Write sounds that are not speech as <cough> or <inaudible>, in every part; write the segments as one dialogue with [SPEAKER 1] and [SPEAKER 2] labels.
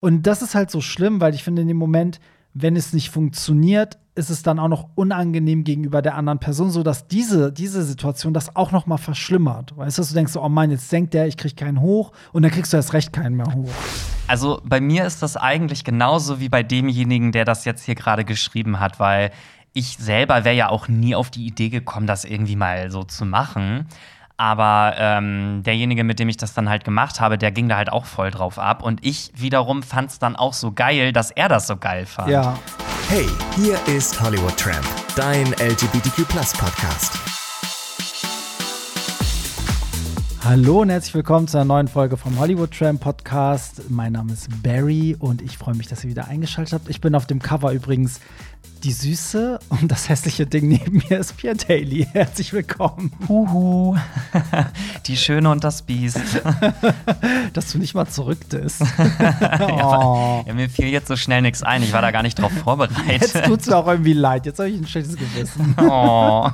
[SPEAKER 1] Und das ist halt so schlimm, weil ich finde, in dem Moment, wenn es nicht funktioniert, ist es dann auch noch unangenehm gegenüber der anderen Person, sodass diese, diese Situation das auch noch mal verschlimmert. Weißt du, du denkst so, oh Mann, jetzt denkt der, ich krieg keinen hoch und dann kriegst du erst recht keinen mehr hoch.
[SPEAKER 2] Also bei mir ist das eigentlich genauso wie bei demjenigen, der das jetzt hier gerade geschrieben hat, weil ich selber wäre ja auch nie auf die Idee gekommen, das irgendwie mal so zu machen. Aber ähm, derjenige, mit dem ich das dann halt gemacht habe, der ging da halt auch voll drauf ab. Und ich wiederum fand es dann auch so geil, dass er das so geil fand.
[SPEAKER 1] Ja.
[SPEAKER 3] Hey, hier ist Hollywood Tramp, dein LGBTQ Podcast.
[SPEAKER 1] Hallo und herzlich willkommen zu einer neuen Folge vom Hollywood Tram Podcast. Mein Name ist Barry und ich freue mich, dass ihr wieder eingeschaltet habt. Ich bin auf dem Cover übrigens die Süße und das hässliche Ding neben mir ist Pierre Daly. <laughs> Herzlich willkommen.
[SPEAKER 2] Huhu. <laughs> Die Schöne und das Biest. <laughs>
[SPEAKER 1] Dass du nicht mal zurücktest.
[SPEAKER 2] oh. ja, mir fiel jetzt so schnell nichts ein. Ich war da gar nicht drauf vorbereitet.
[SPEAKER 1] Jetzt tut's mir auch irgendwie leid. Jetzt habe ich ein schlechtes Gewissen.
[SPEAKER 2] Oh.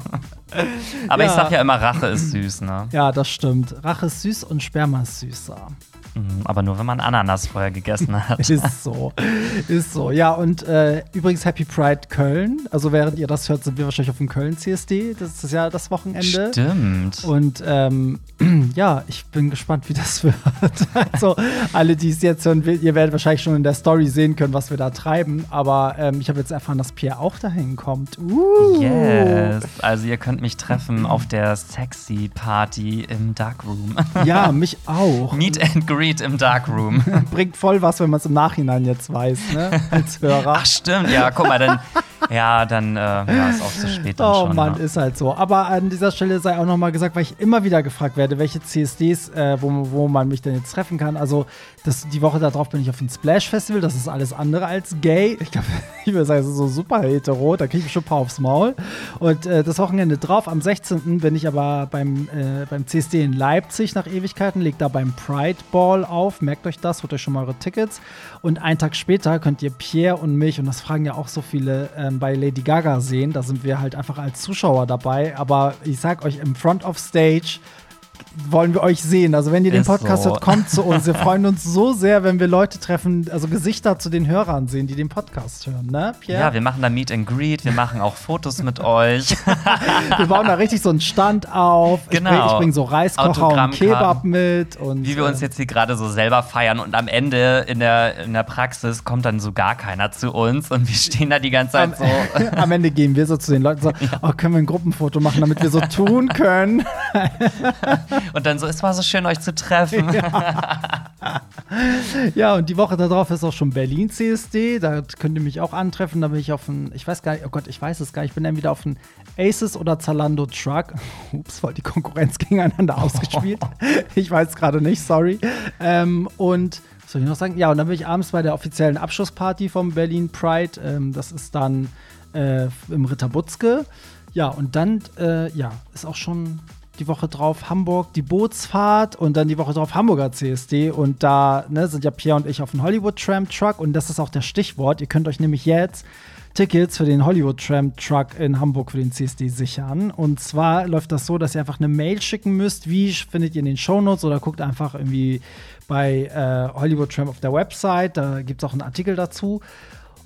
[SPEAKER 2] Aber ja. ich sag ja immer, Rache ist süß, ne?
[SPEAKER 1] Ja, das stimmt. Rache ist süß und Sperma ist süßer.
[SPEAKER 2] Mhm, aber nur, wenn man Ananas vorher gegessen hat. <laughs>
[SPEAKER 1] ist so. Ist so. Ja, und äh, übrigens Happy Pride Köln. Also während ihr das hört, sind wir wahrscheinlich auf dem Köln CSD. Das ist ja das Wochenende.
[SPEAKER 2] Stimmt.
[SPEAKER 1] Und ähm, <clears throat> ja, ich bin gespannt, wie das <laughs> wird. also alle, die es jetzt hören, ihr werdet wahrscheinlich schon in der Story sehen können, was wir da treiben. Aber ähm, ich habe jetzt erfahren, dass Pierre auch dahin kommt.
[SPEAKER 2] Uh. Yes. Also ihr könnt mich treffen auf der Sexy Party im Darkroom. <laughs>
[SPEAKER 1] ja, mich auch.
[SPEAKER 2] Meet and Greet im Darkroom. <laughs>
[SPEAKER 1] Bringt voll was, wenn man es im Nachhinein jetzt weiß, ne? Als Hörer.
[SPEAKER 2] Ach, stimmt, ja, guck mal, dann <laughs> ja, dann äh, ja, ist auch zu spät. Dann
[SPEAKER 1] oh
[SPEAKER 2] schon,
[SPEAKER 1] Mann,
[SPEAKER 2] ja.
[SPEAKER 1] ist halt so. Aber an dieser Stelle sei auch noch mal gesagt, weil ich immer wieder gefragt werde, welche CSDs, äh, wo, wo man mich denn jetzt treffen kann. Also das, die Woche darauf bin ich auf dem Splash Festival. Das ist alles andere als gay. Ich glaube, <laughs> ich würde sagen, es ist so super hetero. Da kriege ich schon ein paar aufs Maul. Und äh, das Wochenende drauf, am 16. bin ich aber beim, äh, beim CSD in Leipzig nach Ewigkeiten, legt da beim Pride Ball auf. Merkt euch das, holt euch schon mal eure Tickets. Und einen Tag später könnt ihr Pierre und mich, und das fragen ja auch so viele, ähm, bei Lady Gaga sehen. Da sind wir halt einfach als Zuschauer dabei. Aber ich sag euch, im Front of Stage wollen wir euch sehen. Also wenn ihr den Podcast so. hört, kommt zu uns. Wir <laughs> freuen uns so sehr, wenn wir Leute treffen, also Gesichter zu den Hörern sehen, die den Podcast hören, ne,
[SPEAKER 2] Pierre? Ja, wir machen da Meet and Greet, wir machen auch Fotos mit euch. <laughs>
[SPEAKER 1] wir bauen da richtig so einen Stand auf.
[SPEAKER 2] Genau.
[SPEAKER 1] Ich bringe bring so Reiskocher und Kebab mit. Und,
[SPEAKER 2] Wie wir uns äh, jetzt hier gerade so selber feiern und am Ende in der, in der Praxis kommt dann so gar keiner zu uns und wir stehen da die ganze Zeit
[SPEAKER 1] am,
[SPEAKER 2] so. <laughs>
[SPEAKER 1] am Ende gehen wir so zu den Leuten so, ja. oh, können wir ein Gruppenfoto machen, damit wir so tun können.
[SPEAKER 2] Und dann so, es war so schön, euch zu treffen.
[SPEAKER 1] Ja, ja und die Woche darauf ist auch schon Berlin CSD. Da könnt ihr mich auch antreffen. Da bin ich auf ein, ich weiß gar nicht, oh Gott, ich weiß es gar nicht. Ich bin dann wieder auf ein Aces oder Zalando Truck. Ups, voll die Konkurrenz gegeneinander ausgespielt. <laughs> ich weiß gerade nicht, sorry. Ähm, und was soll ich noch sagen? Ja, und dann bin ich abends bei der offiziellen Abschlussparty vom Berlin Pride. Ähm, das ist dann äh, im Ritter Butzke. Ja, und dann, äh, ja, ist auch schon die Woche drauf Hamburg die Bootsfahrt und dann die Woche drauf Hamburger CSD. Und da ne, sind ja Pierre und ich auf dem Hollywood Tram Truck und das ist auch das Stichwort. Ihr könnt euch nämlich jetzt Tickets für den Hollywood Tram Truck in Hamburg für den CSD sichern. Und zwar läuft das so, dass ihr einfach eine Mail schicken müsst. Wie findet ihr in den Shownotes oder guckt einfach irgendwie bei äh, Hollywood Tram auf der Website. Da gibt es auch einen Artikel dazu.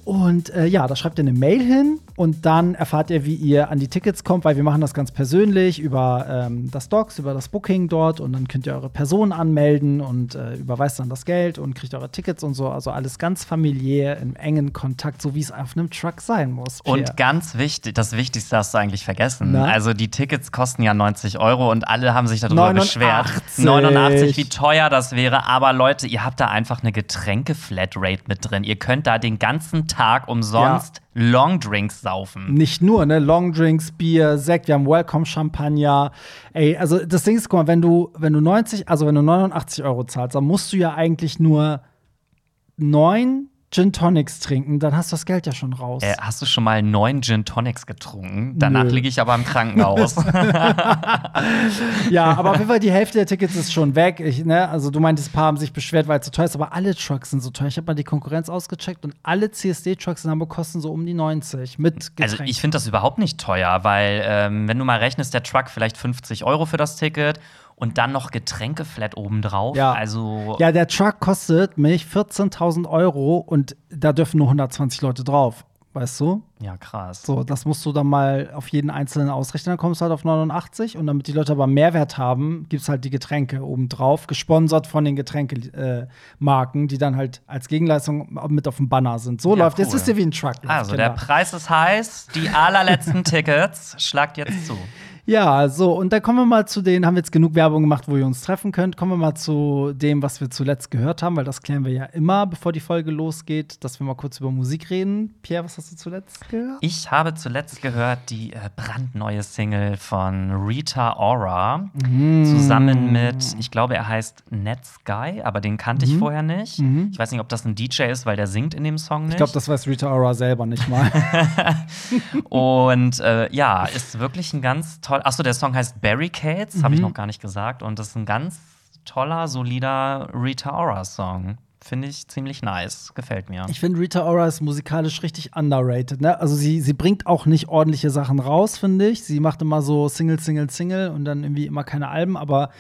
[SPEAKER 1] Und äh, ja, da schreibt ihr eine Mail hin und dann erfahrt ihr, wie ihr an die Tickets kommt, weil wir machen das ganz persönlich über ähm, das Docs, über das Booking dort und dann könnt ihr eure Person anmelden und äh, überweist dann das Geld und kriegt eure Tickets und so. Also alles ganz familiär, im engen Kontakt, so wie es auf einem Truck sein muss.
[SPEAKER 2] Pierre. Und ganz wichtig, das Wichtigste hast du eigentlich vergessen. Na? Also die Tickets kosten ja 90 Euro und alle haben sich darüber 89. beschwert. 89, wie teuer das wäre. Aber Leute, ihr habt da einfach eine Getränke-Flatrate mit drin. Ihr könnt da den ganzen Tag Tag umsonst ja. Longdrinks saufen.
[SPEAKER 1] Nicht nur, ne? Longdrinks, Bier, Sekt, wir haben Welcome-Champagner. Ey, also das Ding ist, guck mal, wenn du, wenn du 90, also wenn du 89 Euro zahlst, dann musst du ja eigentlich nur neun Gin Tonics trinken, dann hast du das Geld ja schon raus.
[SPEAKER 2] Äh, hast du schon mal neun Gin Tonics getrunken? Danach liege ich aber im Krankenhaus. <laughs>
[SPEAKER 1] ja, aber auf jeden Fall die Hälfte der Tickets ist schon weg. Ich, ne? Also du meintest, ein paar haben sich beschwert, weil es zu teuer ist, aber alle Trucks sind so teuer. Ich habe mal die Konkurrenz ausgecheckt und alle CSD-Trucks in Hamburg kosten so um die 90 mit Getränk.
[SPEAKER 2] Also ich finde das überhaupt nicht teuer, weil ähm, wenn du mal rechnest, der Truck vielleicht 50 Euro für das Ticket und dann noch Getränkeflat obendrauf.
[SPEAKER 1] Ja.
[SPEAKER 2] Also
[SPEAKER 1] Ja, der Truck kostet mich 14.000 Euro und da dürfen nur 120 Leute drauf. Weißt du?
[SPEAKER 2] ja, krass.
[SPEAKER 1] So, das musst du dann mal auf jeden einzelnen ausrechnen, dann kommst du halt auf 89 und damit die Leute aber Mehrwert haben, gibt es halt die Getränke obendrauf, gesponsert von den Getränkemarken, die dann halt als Gegenleistung mit auf dem Banner sind. So
[SPEAKER 2] Ja,
[SPEAKER 1] läuft. Jetzt
[SPEAKER 2] cool.
[SPEAKER 1] wisst ihr, wie ein Truck läuft.
[SPEAKER 2] Also, der
[SPEAKER 1] Kinder.
[SPEAKER 2] Preis ist heiß, die allerletzten <laughs> Tickets. Schlagt jetzt zu.
[SPEAKER 1] Ja, so, und dann kommen wir mal zu den, haben wir jetzt genug Werbung gemacht, wo ihr uns treffen könnt. Kommen wir mal zu dem, was wir zuletzt gehört haben, weil das klären wir ja immer, bevor die Folge losgeht, dass wir mal kurz über Musik reden. Pierre, was hast du zuletzt gehört?
[SPEAKER 2] Ich habe zuletzt gehört die äh, brandneue Single von Rita Ora zusammen mit, ich glaube, er heißt Netsky, aber den kannte ich vorher nicht. Ich weiß nicht, ob das ein DJ ist, weil der singt in dem Song nicht.
[SPEAKER 1] Ich glaube, das weiß Rita Ora selber nicht mal. <laughs>
[SPEAKER 2] Und äh, ja, ist wirklich ein ganz toll. Achso, der Song heißt Barricades, habe ich noch gar nicht gesagt. Und das ist ein ganz toller, solider Rita Ora-Song. Finde ich ziemlich nice. Gefällt mir.
[SPEAKER 1] Ich finde, Rita Ora ist musikalisch richtig underrated. Ne? Also sie, sie bringt auch nicht ordentliche Sachen raus, finde ich. Sie macht immer so Single, Single, Single und dann irgendwie immer keine Alben, aber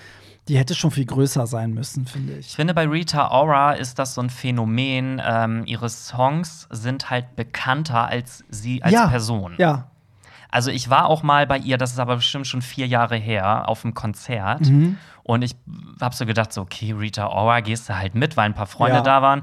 [SPEAKER 1] die hätte schon viel größer sein müssen, finde
[SPEAKER 2] Ich
[SPEAKER 1] ich.
[SPEAKER 2] finde, bei Rita Ora ist das so ein Phänomen. Ähm, ihre Songs sind halt bekannter als sie als
[SPEAKER 1] ja,
[SPEAKER 2] Person.
[SPEAKER 1] Ja.
[SPEAKER 2] Also ich war auch mal bei ihr, das ist aber bestimmt schon vier Jahre her, auf einem Konzert.
[SPEAKER 1] Mhm.
[SPEAKER 2] Und ich habe so gedacht, so, okay, Rita Ora, gehst du halt mit, weil ein paar Freunde
[SPEAKER 1] Ja.
[SPEAKER 2] da waren.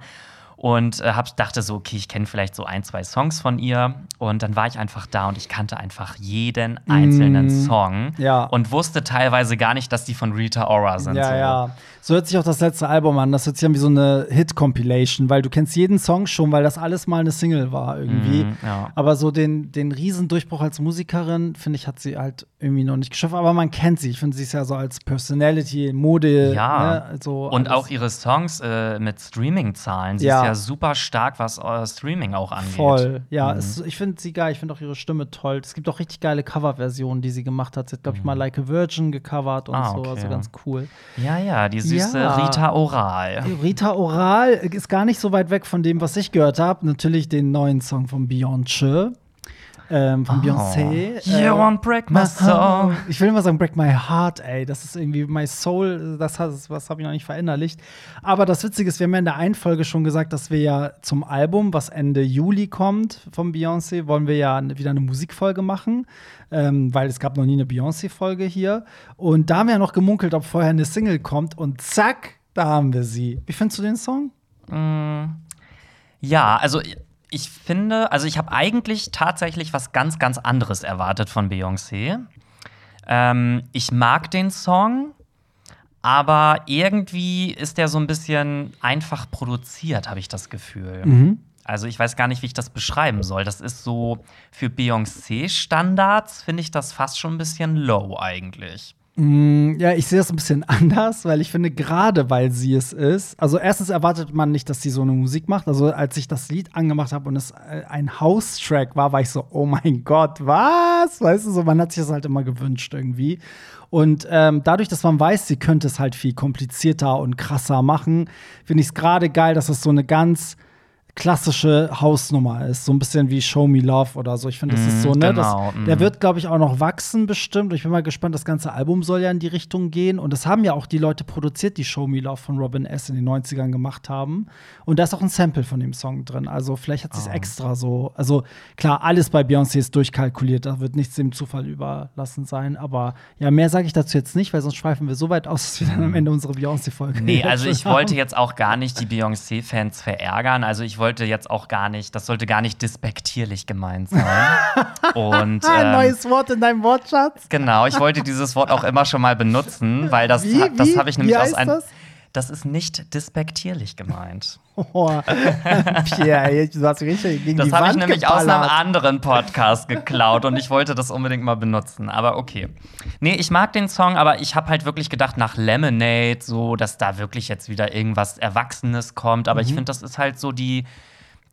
[SPEAKER 2] Und äh, hab, dachte so, okay, ich kenne vielleicht so ein, zwei Songs von ihr. Und dann war ich einfach da und ich kannte einfach jeden einzelnen Song.
[SPEAKER 1] Mhm. Ja.
[SPEAKER 2] Und wusste teilweise gar nicht, dass die von Rita Ora sind.
[SPEAKER 1] Ja,
[SPEAKER 2] so.
[SPEAKER 1] ja. So hört sich auch das letzte Album an. Das hört sich an wie so eine Hit-Compilation, weil du kennst jeden Song schon, weil das alles mal eine Single war irgendwie.
[SPEAKER 2] Mhm, ja.
[SPEAKER 1] Aber so den, den Riesendurchbruch als Musikerin, finde ich, hat sie halt irgendwie noch nicht geschafft. Aber man kennt sie. Ich finde, sie ist ja so als Personality, Mode.
[SPEAKER 2] Ja.
[SPEAKER 1] Ne? Also
[SPEAKER 2] Und
[SPEAKER 1] alles
[SPEAKER 2] auch ihre Songs äh, mit Streaming-Zahlen. Sie
[SPEAKER 1] Ja.
[SPEAKER 2] ist ja super stark, was äh, Streaming auch angeht.
[SPEAKER 1] Voll. Ja,
[SPEAKER 2] Mhm.
[SPEAKER 1] es, ich finde sie geil. Ich finde auch ihre Stimme toll. Es gibt auch richtig geile Coverversionen, die sie gemacht hat. Sie hat, glaube ich, mal Like a Virgin gecovert und
[SPEAKER 2] Mhm. Ah,
[SPEAKER 1] so.
[SPEAKER 2] okay.
[SPEAKER 1] Also ganz cool.
[SPEAKER 2] Ja, ja, die süße
[SPEAKER 1] Ja.
[SPEAKER 2] Rita Oral.
[SPEAKER 1] Rita Oral ist gar nicht so weit weg von dem, was ich gehört habe. Natürlich den neuen Song von Beyoncé. Ähm, von Beyoncé.
[SPEAKER 2] Oh. You won't break my soul. <laughs>
[SPEAKER 1] Ich will immer sagen, Break My Heart, ey. Das ist irgendwie My Soul, das, das habe ich noch nicht verinnerlicht. Aber das Witzige ist, wir haben ja in der einen Folge schon gesagt, dass wir ja zum Album, was Ende Juli kommt von Beyoncé, wollen wir ja wieder eine Musikfolge machen, ähm, weil es gab noch nie eine Beyoncé-Folge hier. Und da haben wir ja noch gemunkelt, ob vorher eine Single kommt. Und zack, da haben wir sie. Wie findest du den Song?
[SPEAKER 2] Ja, also ich finde, also ich habe eigentlich tatsächlich was ganz, ganz anderes erwartet von Beyoncé. Ähm, ich mag den Song, aber irgendwie ist der so ein bisschen einfach produziert, habe ich das Gefühl. Also ich weiß gar nicht, wie ich das beschreiben soll. Das ist so für Beyoncé-Standards finde ich das fast schon ein bisschen low eigentlich.
[SPEAKER 1] Mm, Ja, ich sehe das ein bisschen <laughs> anders, weil ich finde, gerade weil sie es ist, also erstens erwartet man nicht, dass sie so eine Musik macht. Also als ich das Lied angemacht habe und es äh, ein House-Track war, war ich so, oh mein Gott, was? Weißt du, so man hat sich das halt immer gewünscht irgendwie. Und ähm, dadurch, dass man weiß, sie könnte es halt viel komplizierter und krasser machen, finde ich es gerade geil, dass es so eine ganz klassische Hausnummer ist. So ein bisschen wie Show Me Love oder so. Ich finde, das ist so, ne?
[SPEAKER 2] genau,
[SPEAKER 1] das,
[SPEAKER 2] mm.
[SPEAKER 1] Der wird, glaube ich, auch noch wachsen bestimmt. Ich bin mal gespannt, das ganze Album soll ja in die Richtung gehen. Und das haben ja auch die Leute produziert, die Show Me Love von Robin S. in den 90ern gemacht haben. Und da ist auch ein Sample von dem Song drin. Also vielleicht hat sie es extra so. Also klar, alles bei Beyoncé ist durchkalkuliert. Da wird nichts dem Zufall überlassen sein. Aber ja, mehr sage ich dazu jetzt nicht, weil sonst schweifen wir so weit aus, dass wir dann am Ende unsere Beyoncé-Folge
[SPEAKER 2] Nee, also ich wollte
[SPEAKER 1] haben.
[SPEAKER 2] jetzt auch gar nicht die Beyoncé-Fans verärgern. Also ich wollte jetzt auch gar nicht, das sollte gar nicht despektierlich gemeint sein. <laughs> Und
[SPEAKER 1] Ein
[SPEAKER 2] ähm,
[SPEAKER 1] neues Wort in deinem Wortschatz.
[SPEAKER 2] genau, ich wollte dieses Wort auch immer schon mal benutzen, weil das,
[SPEAKER 1] Wie?
[SPEAKER 2] das
[SPEAKER 1] Wie?
[SPEAKER 2] habe ich
[SPEAKER 1] Wie
[SPEAKER 2] nämlich aus
[SPEAKER 1] heißt
[SPEAKER 2] einem.
[SPEAKER 1] Das?
[SPEAKER 2] Das ist nicht despektierlich gemeint.
[SPEAKER 1] Oh, <laughs> Pierre, du hast richtig gegen
[SPEAKER 2] Das
[SPEAKER 1] die
[SPEAKER 2] habe ich
[SPEAKER 1] Wand
[SPEAKER 2] nämlich aus einem
[SPEAKER 1] geballert.
[SPEAKER 2] anderen Podcast geklaut und ich wollte das unbedingt mal benutzen. Aber okay. Nee, ich mag den Song, aber ich habe halt wirklich gedacht, nach Lemonade, so, dass da wirklich jetzt wieder irgendwas Erwachsenes kommt. Aber ich
[SPEAKER 1] Mhm.
[SPEAKER 2] finde, das ist halt so die,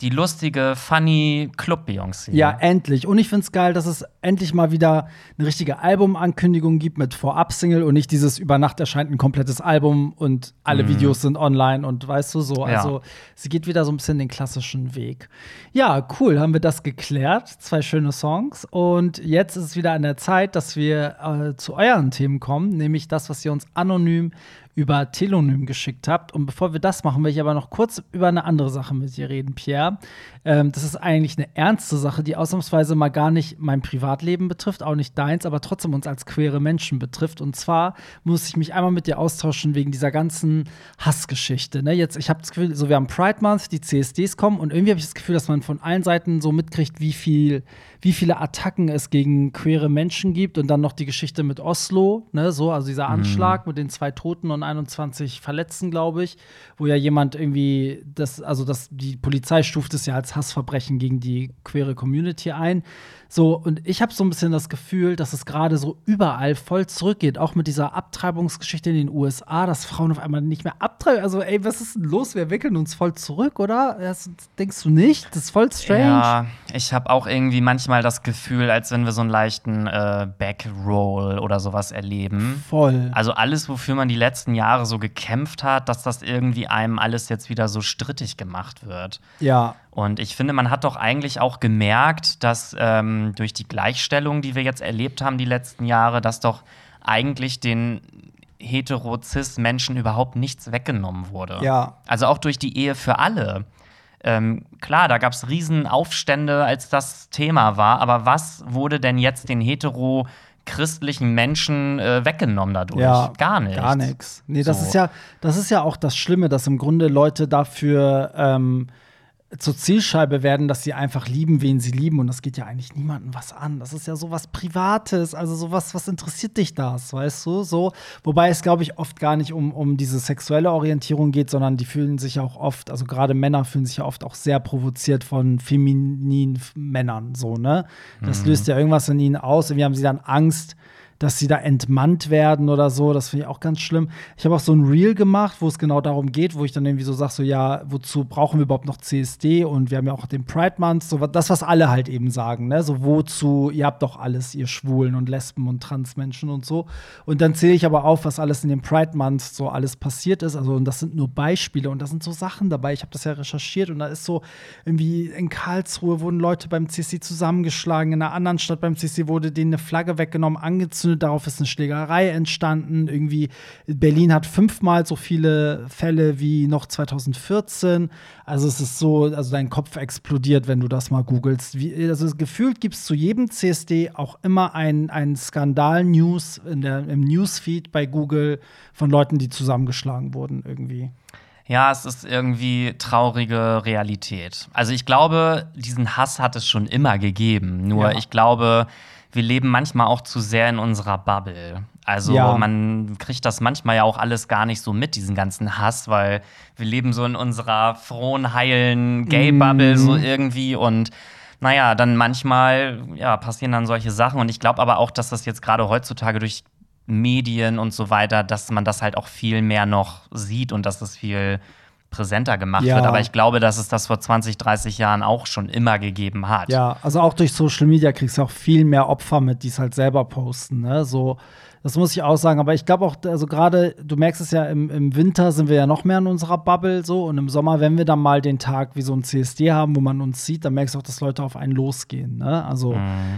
[SPEAKER 2] die lustige, funny Club-Beyoncé.
[SPEAKER 1] Ja, endlich. Und ich finde es geil, dass es endlich mal wieder eine richtige Albumankündigung gibt mit Vorab-Single und nicht dieses über Nacht erscheint ein komplettes Album und alle
[SPEAKER 2] Mhm.
[SPEAKER 1] Videos sind online und weißt du so.
[SPEAKER 2] Ja.
[SPEAKER 1] Also sie geht wieder so ein bisschen den klassischen Weg. Ja, cool, haben wir das geklärt. Zwei schöne Songs. Und jetzt ist es wieder an der Zeit, dass wir äh, zu euren Themen kommen, nämlich das, was ihr uns anonym über Telonym geschickt habt. Und bevor wir das machen, will ich aber noch kurz über eine andere Sache mit dir reden, Pierre. Ähm, das ist eigentlich eine ernste Sache, die ausnahmsweise mal gar nicht mein Privatleben betrifft, auch nicht deins, aber trotzdem uns als queere Menschen betrifft. Und zwar muss ich mich einmal mit dir austauschen wegen dieser ganzen Hassgeschichte. Ne? Jetzt, ich habe das Gefühl, so wir haben Pride Month, die CSDs kommen und irgendwie habe ich das Gefühl, dass man von allen Seiten so mitkriegt, wie viel, wie viele Attacken es gegen queere Menschen gibt und dann noch die Geschichte mit Oslo, ne? So, also dieser Anschlag mit den zwei Toten und 21 Verletzten, glaube ich, wo ja jemand irgendwie das, also das, die Polizei stuft es ja als Hassverbrechen gegen die queere Community ein. So, und ich habe so ein bisschen das Gefühl, dass es gerade so überall voll zurückgeht, auch mit dieser Abtreibungsgeschichte in den USA, dass Frauen auf einmal nicht mehr abtreiben. Also, ey, was ist denn los? Wir wickeln uns voll zurück, oder? Das, denkst du nicht? Das ist voll strange.
[SPEAKER 2] Ja, ich habe auch irgendwie manchmal das Gefühl, als wenn wir so einen leichten äh, Backroll oder sowas erleben.
[SPEAKER 1] Voll.
[SPEAKER 2] Also alles, wofür man die letzten Jahre so gekämpft hat, dass das irgendwie einem alles jetzt wieder so strittig gemacht wird.
[SPEAKER 1] ja.
[SPEAKER 2] Und ich finde, man hat doch eigentlich auch gemerkt, dass ähm, durch die Gleichstellung, die wir jetzt erlebt haben die letzten Jahre, dass doch eigentlich den hetero-cis-Menschen überhaupt nichts weggenommen wurde.
[SPEAKER 1] Ja.
[SPEAKER 2] Also auch durch die Ehe für alle. Ähm, klar, da gab es Riesenaufstände, als das Thema war, aber was wurde denn jetzt den hetero christlichen Menschen äh, weggenommen dadurch?
[SPEAKER 1] Ja,
[SPEAKER 2] gar nichts.
[SPEAKER 1] Gar nichts. Nee, das
[SPEAKER 2] So.
[SPEAKER 1] ist ja, das ist ja auch das Schlimme, dass im Grunde Leute dafür ähm, zur Zielscheibe werden, dass sie einfach lieben, wen sie lieben. Und das geht ja eigentlich niemandem was an. Das ist ja sowas Privates, also sowas, was interessiert dich das, weißt du? So, wobei es, glaube ich, oft gar nicht um, um diese sexuelle Orientierung geht, sondern die fühlen sich ja auch oft, also gerade Männer fühlen sich ja oft auch sehr provoziert von femininen Männern, so, ne? Das löst ja irgendwas in ihnen aus. Irgendwie haben sie dann Angst, dass sie da entmannt werden oder so. Das finde ich auch ganz schlimm. Ich habe auch so ein Reel gemacht, wo es genau darum geht, wo ich dann irgendwie so sage, so ja, wozu brauchen wir überhaupt noch CSD? Und wir haben ja auch den Pride Month, so das, was alle halt eben sagen, ne? So wozu, ihr habt doch alles, ihr Schwulen und Lesben und Transmenschen und so. Und dann zähle ich aber auf, was alles in dem Pride Month so alles passiert ist. Also, und das sind nur Beispiele und da sind so Sachen dabei. Ich habe das ja recherchiert und da ist so irgendwie in Karlsruhe wurden Leute beim CSD zusammengeschlagen, in einer anderen Stadt beim CSD wurde denen eine Flagge weggenommen, angezündet, darauf ist eine Schlägerei entstanden. Irgendwie Berlin hat fünfmal so viele Fälle wie noch 2014. Also es ist so, also dein Kopf explodiert, wenn du das mal googelst. Wie, also gefühlt gibt es zu jedem CSD auch immer ein, ein Skandal-News in der- im Newsfeed bei Google von Leuten, die zusammengeschlagen wurden irgendwie.
[SPEAKER 2] Ja, es ist irgendwie traurige Realität. Also ich glaube, diesen Hass hat es schon immer gegeben. Nur
[SPEAKER 1] Ja.
[SPEAKER 2] ich glaube, wir leben manchmal auch zu sehr in unserer Bubble. Also
[SPEAKER 1] Ja.
[SPEAKER 2] man kriegt das manchmal ja auch alles gar nicht so mit, diesen ganzen Hass, weil wir leben so in unserer frohen, heilen Gay-Bubble
[SPEAKER 1] Mhm.
[SPEAKER 2] so irgendwie und naja, dann manchmal ja, passieren dann solche Sachen und ich glaube aber auch, dass das jetzt gerade heutzutage durch Medien und so weiter, dass man das halt auch viel mehr noch sieht und dass das viel präsenter gemacht
[SPEAKER 1] Ja.
[SPEAKER 2] wird. Aber ich glaube, dass es das vor 20, 30 Jahren auch schon immer gegeben hat.
[SPEAKER 1] Ja, also auch durch Social Media kriegst du auch viel mehr Opfer mit, die es halt selber posten. Ne? So, das muss ich auch sagen. Aber ich glaube auch, also gerade, du merkst es ja, im, im Winter sind wir ja noch mehr in unserer Bubble so. Und im Sommer, wenn wir dann mal den Tag wie so ein CSD haben, wo man uns sieht, dann merkst du auch, dass Leute auf einen losgehen. Ne? Also,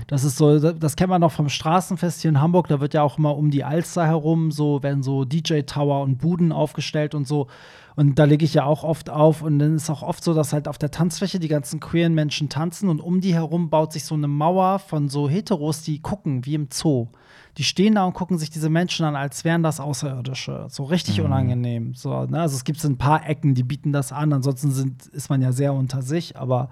[SPEAKER 1] das ist so, das kennt man noch vom Straßenfest hier in Hamburg. Da wird ja auch immer um die Alster herum so, werden so DJ-Tower und Buden aufgestellt und so. Und da lege ich ja auch oft auf. Und dann ist auch oft so, dass halt auf der Tanzfläche die ganzen queeren Menschen tanzen und um die herum baut sich so eine Mauer von so Heteros, die gucken, wie im Zoo. Die stehen da und gucken sich diese Menschen an, als wären das Außerirdische. So richtig unangenehm. So, ne? Also es gibt so ein paar Ecken, die bieten das an. Ansonsten sind, ist man ja sehr unter sich. Aber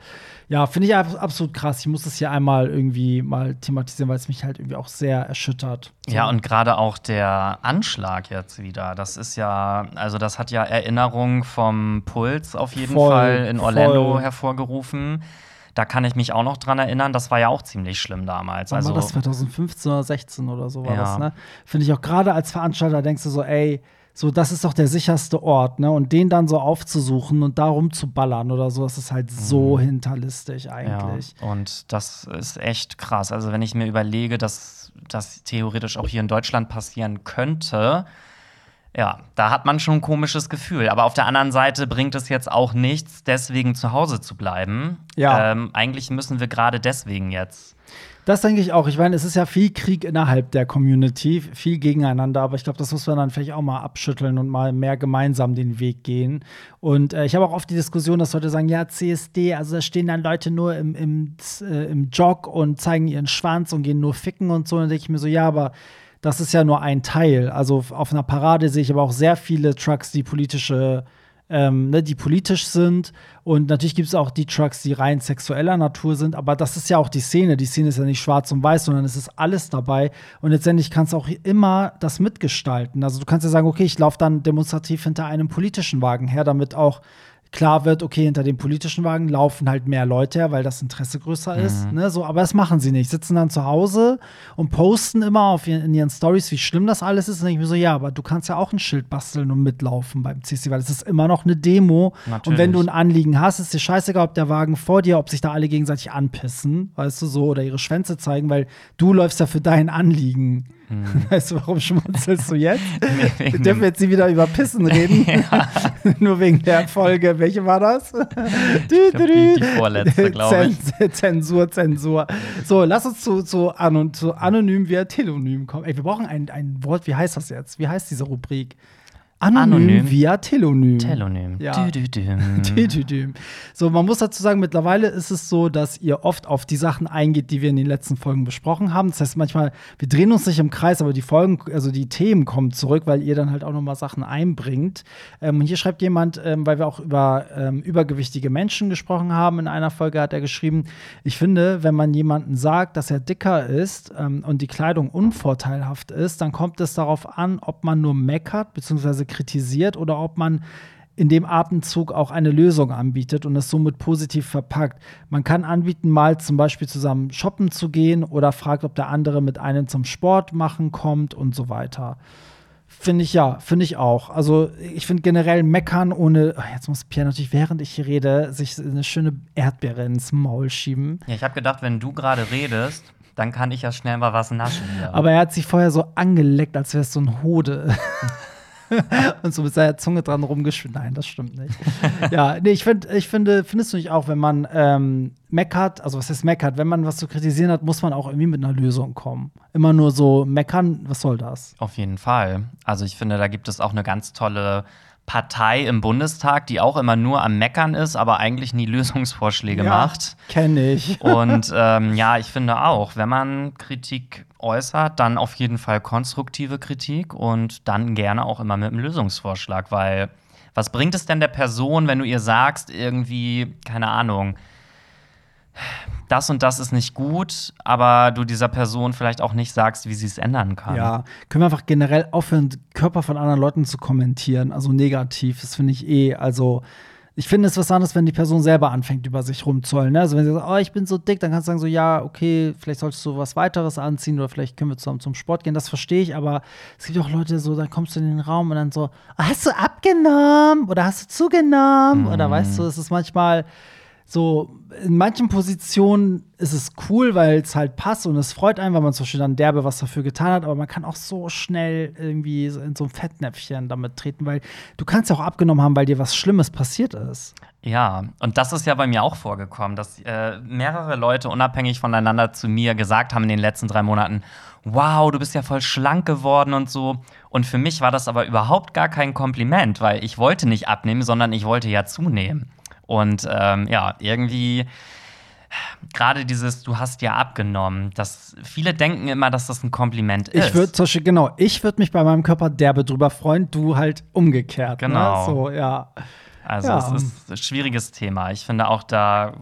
[SPEAKER 1] ja, finde ich ab, absolut krass. Ich muss das hier einmal irgendwie mal thematisieren, weil es mich halt irgendwie auch sehr erschüttert. So.
[SPEAKER 2] Ja, und gerade auch der Anschlag jetzt wieder, das ist ja, also das hat ja Erinnerungen vom Puls auf jeden
[SPEAKER 1] Voll,
[SPEAKER 2] Fall in Orlando
[SPEAKER 1] voll.
[SPEAKER 2] hervorgerufen. Da kann ich mich auch noch dran erinnern, das war ja auch ziemlich schlimm damals.
[SPEAKER 1] Wann
[SPEAKER 2] Also,
[SPEAKER 1] war das 2015 oder 16 oder so war
[SPEAKER 2] Ja.
[SPEAKER 1] das, ne? Finde ich auch gerade als Veranstalter denkst du so, ey, so, das ist doch der sicherste Ort, ne? Und den dann so aufzusuchen und darum zu ballern oder so, das ist halt so hinterlistig eigentlich.
[SPEAKER 2] Ja, und das ist echt krass. Also, wenn ich mir überlege, dass das theoretisch auch hier in Deutschland passieren könnte, ja, da hat man schon ein komisches Gefühl. Aber auf der anderen Seite bringt es jetzt auch nichts, deswegen zu Hause zu bleiben.
[SPEAKER 1] Ja.
[SPEAKER 2] Ähm, eigentlich müssen wir gerade deswegen jetzt.
[SPEAKER 1] Das denke ich auch. Ich meine, es ist ja viel Krieg innerhalb der Community, viel gegeneinander, aber ich glaube, das muss man dann vielleicht auch mal abschütteln und mal mehr gemeinsam den Weg gehen. Und äh, ich habe auch oft die Diskussion, dass Leute sagen, ja, CSD, also da stehen dann Leute nur im, im, äh, im Jog und zeigen ihren Schwanz und gehen nur ficken und so. Und dann denke ich mir so, ja, aber das ist ja nur ein Teil. Also auf einer Parade sehe ich aber auch sehr viele Trucks, die politische ähm, ne, die politisch sind. Und natürlich gibt es auch die Trucks, die rein sexueller Natur sind. Aber das ist ja auch die Szene. Die Szene ist ja nicht schwarz und weiß, sondern es ist alles dabei. Und letztendlich kannst du auch immer das mitgestalten. Also du kannst ja sagen, okay, ich laufe dann demonstrativ hinter einem politischen Wagen her, damit auch klar wird, okay, hinter dem politischen Wagen laufen halt mehr Leute her, weil das Interesse größer ist. Ne? So, aber das machen sie nicht. Sitzen dann zu Hause und posten immer auf ihren, in ihren Stories, wie schlimm das alles ist. Und ich mir so, ja, aber du kannst ja auch ein Schild basteln und mitlaufen beim CC, weil es ist immer noch eine Demo.
[SPEAKER 2] Natürlich.
[SPEAKER 1] Und wenn du ein Anliegen hast, ist dir scheißegal, ob der Wagen vor dir, ob sich da alle gegenseitig anpissen, weißt du so, oder ihre Schwänze zeigen, weil du läufst ja für dein Anliegen. <laughs> Weißt du, warum schmunzelst du jetzt? <laughs> Wir dürfen jetzt nie wieder über Pissen reden. <laughs> Nur wegen der Folge. Welche war das?
[SPEAKER 2] die- die vorletzte, glaub ich.
[SPEAKER 1] Zen- Zensur, Zensur. So, lass uns zu, zu, anon zu anonym via Telonym kommen. Ey, wir brauchen ein, ein Wort. Wie heißt das jetzt? Wie heißt diese Rubrik? Anonym,
[SPEAKER 2] Anonym.
[SPEAKER 1] via Telonym.
[SPEAKER 2] Telonym.
[SPEAKER 1] Ja.
[SPEAKER 2] Dü -dü -düm. <laughs>
[SPEAKER 1] Tütütüm. So, man muss dazu sagen, mittlerweile ist es so, dass ihr oft auf die Sachen eingeht, die wir in den letzten Folgen besprochen haben. Das heißt, manchmal, wir drehen uns nicht im Kreis, aber die Folgen, also die Themen kommen zurück, weil ihr dann halt auch noch mal Sachen einbringt. Ähm, hier schreibt jemand, ähm, weil wir auch über ähm, übergewichtige Menschen gesprochen haben, in einer Folge hat er geschrieben, ich finde, wenn man jemanden sagt, dass er dicker ist ähm, und die Kleidung unvorteilhaft ist, dann kommt es darauf an, ob man nur meckert bzw. kritisiert oder ob man in dem Atemzug auch eine Lösung anbietet und es somit positiv verpackt. Man kann anbieten, mal zum Beispiel zusammen shoppen zu gehen oder fragt, ob der andere mit einem zum Sport machen kommt und so weiter. Finde ich ja, finde ich auch. Also ich finde generell meckern ohne, oh, jetzt muss Pierre natürlich, während ich hier rede, sich eine schöne Erdbeere ins Maul schieben.
[SPEAKER 2] Ja, ich habe gedacht, wenn du gerade redest, dann kann ich ja schnell mal was naschen. Hier.
[SPEAKER 1] Aber er hat sich vorher so angeleckt, als wäre es so ein Hode. <laughs> <laughs> Und so mit seiner Zunge dran rumgeschwimmt. Nein, das stimmt nicht. <laughs> ja, nee, ich, find, ich finde, findest du nicht auch, wenn man ähm, meckert, also was heißt meckert, wenn man was zu kritisieren hat, muss man auch irgendwie mit einer Lösung kommen. Immer nur so meckern, was soll das?
[SPEAKER 2] Auf jeden Fall. Also ich finde, da gibt es auch eine ganz tolle Partei im Bundestag, die auch immer nur am Meckern ist, aber eigentlich nie <laughs> Lösungsvorschläge macht.
[SPEAKER 1] Kenne ich.
[SPEAKER 2] Und ähm, ja, ich finde auch, wenn man Kritik äußert, dann auf jeden Fall konstruktive Kritik und dann gerne auch immer mit einem Lösungsvorschlag, weil was bringt es denn der Person, wenn du ihr sagst, irgendwie, keine Ahnung, das und das ist nicht gut, aber du dieser Person vielleicht auch nicht sagst, wie sie es ändern kann.
[SPEAKER 1] Ja, können wir einfach generell aufhören, Körper von anderen Leuten zu kommentieren, also negativ, das finde ich eh, also ich finde es was anderes, wenn die Person selber anfängt, über sich rumzuheulen. Ne? Also wenn sie sagt, oh, ich bin so dick, dann kannst du sagen so, ja, okay, vielleicht solltest du was weiteres anziehen oder vielleicht können wir zusammen zum Sport gehen. Das verstehe ich, aber es gibt auch Leute so, dann kommst du in den Raum und dann so, oh, hast du abgenommen oder hast du zugenommen? Oder weißt du, es ist manchmal so, in manchen Positionen ist es cool, weil es halt passt und es freut einen, weil man zum Beispiel dann derbe was dafür getan hat, aber man kann auch so schnell irgendwie in so ein Fettnäpfchen damit treten, weil du kannst ja auch abgenommen haben, weil dir was Schlimmes passiert ist.
[SPEAKER 2] Ja, und das ist ja bei mir auch vorgekommen, dass äh, mehrere Leute unabhängig voneinander zu mir gesagt haben in den letzten drei Monaten, wow, du bist ja voll schlank geworden und so. Und für mich war das aber überhaupt gar kein Kompliment, weil ich wollte nicht abnehmen, sondern ich wollte ja zunehmen. Und ähm, ja, irgendwie gerade dieses, du hast ja abgenommen, dass viele denken immer, dass das ein Kompliment ist.
[SPEAKER 1] Ich würde genau, ich würde mich bei meinem Körper derbe drüber freuen, du halt umgekehrt.
[SPEAKER 2] Genau.
[SPEAKER 1] Ne? So, ja.
[SPEAKER 2] Also
[SPEAKER 1] Ja.
[SPEAKER 2] es ist ein schwieriges Thema. Ich finde auch, da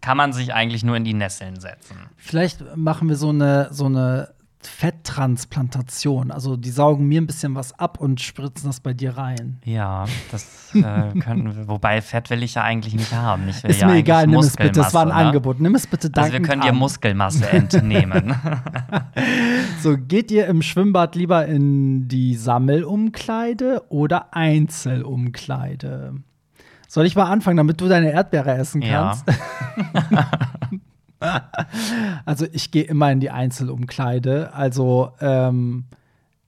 [SPEAKER 2] kann man sich eigentlich nur in die Nesseln setzen.
[SPEAKER 1] Vielleicht machen wir so eine, so eine Fetttransplantation. Also die saugen mir ein bisschen was ab und spritzen das bei dir rein.
[SPEAKER 2] Ja, das äh, <laughs> könnten wir. Wobei Fett will ich ja eigentlich nicht haben. Ich will
[SPEAKER 1] Ist
[SPEAKER 2] ja
[SPEAKER 1] mir egal, nimm es bitte. Das war ein
[SPEAKER 2] ne?
[SPEAKER 1] Angebot. Nimm es bitte
[SPEAKER 2] Also
[SPEAKER 1] dankend
[SPEAKER 2] wir können dir. Muskelmasse entnehmen. <laughs> <laughs>
[SPEAKER 1] So, geht ihr im Schwimmbad lieber in die Sammelumkleide oder Einzelumkleide? Soll ich mal anfangen, damit du deine Erdbeere essen
[SPEAKER 2] Ja. <laughs>
[SPEAKER 1] also ich gehe immer in die Einzelumkleide. Also ähm,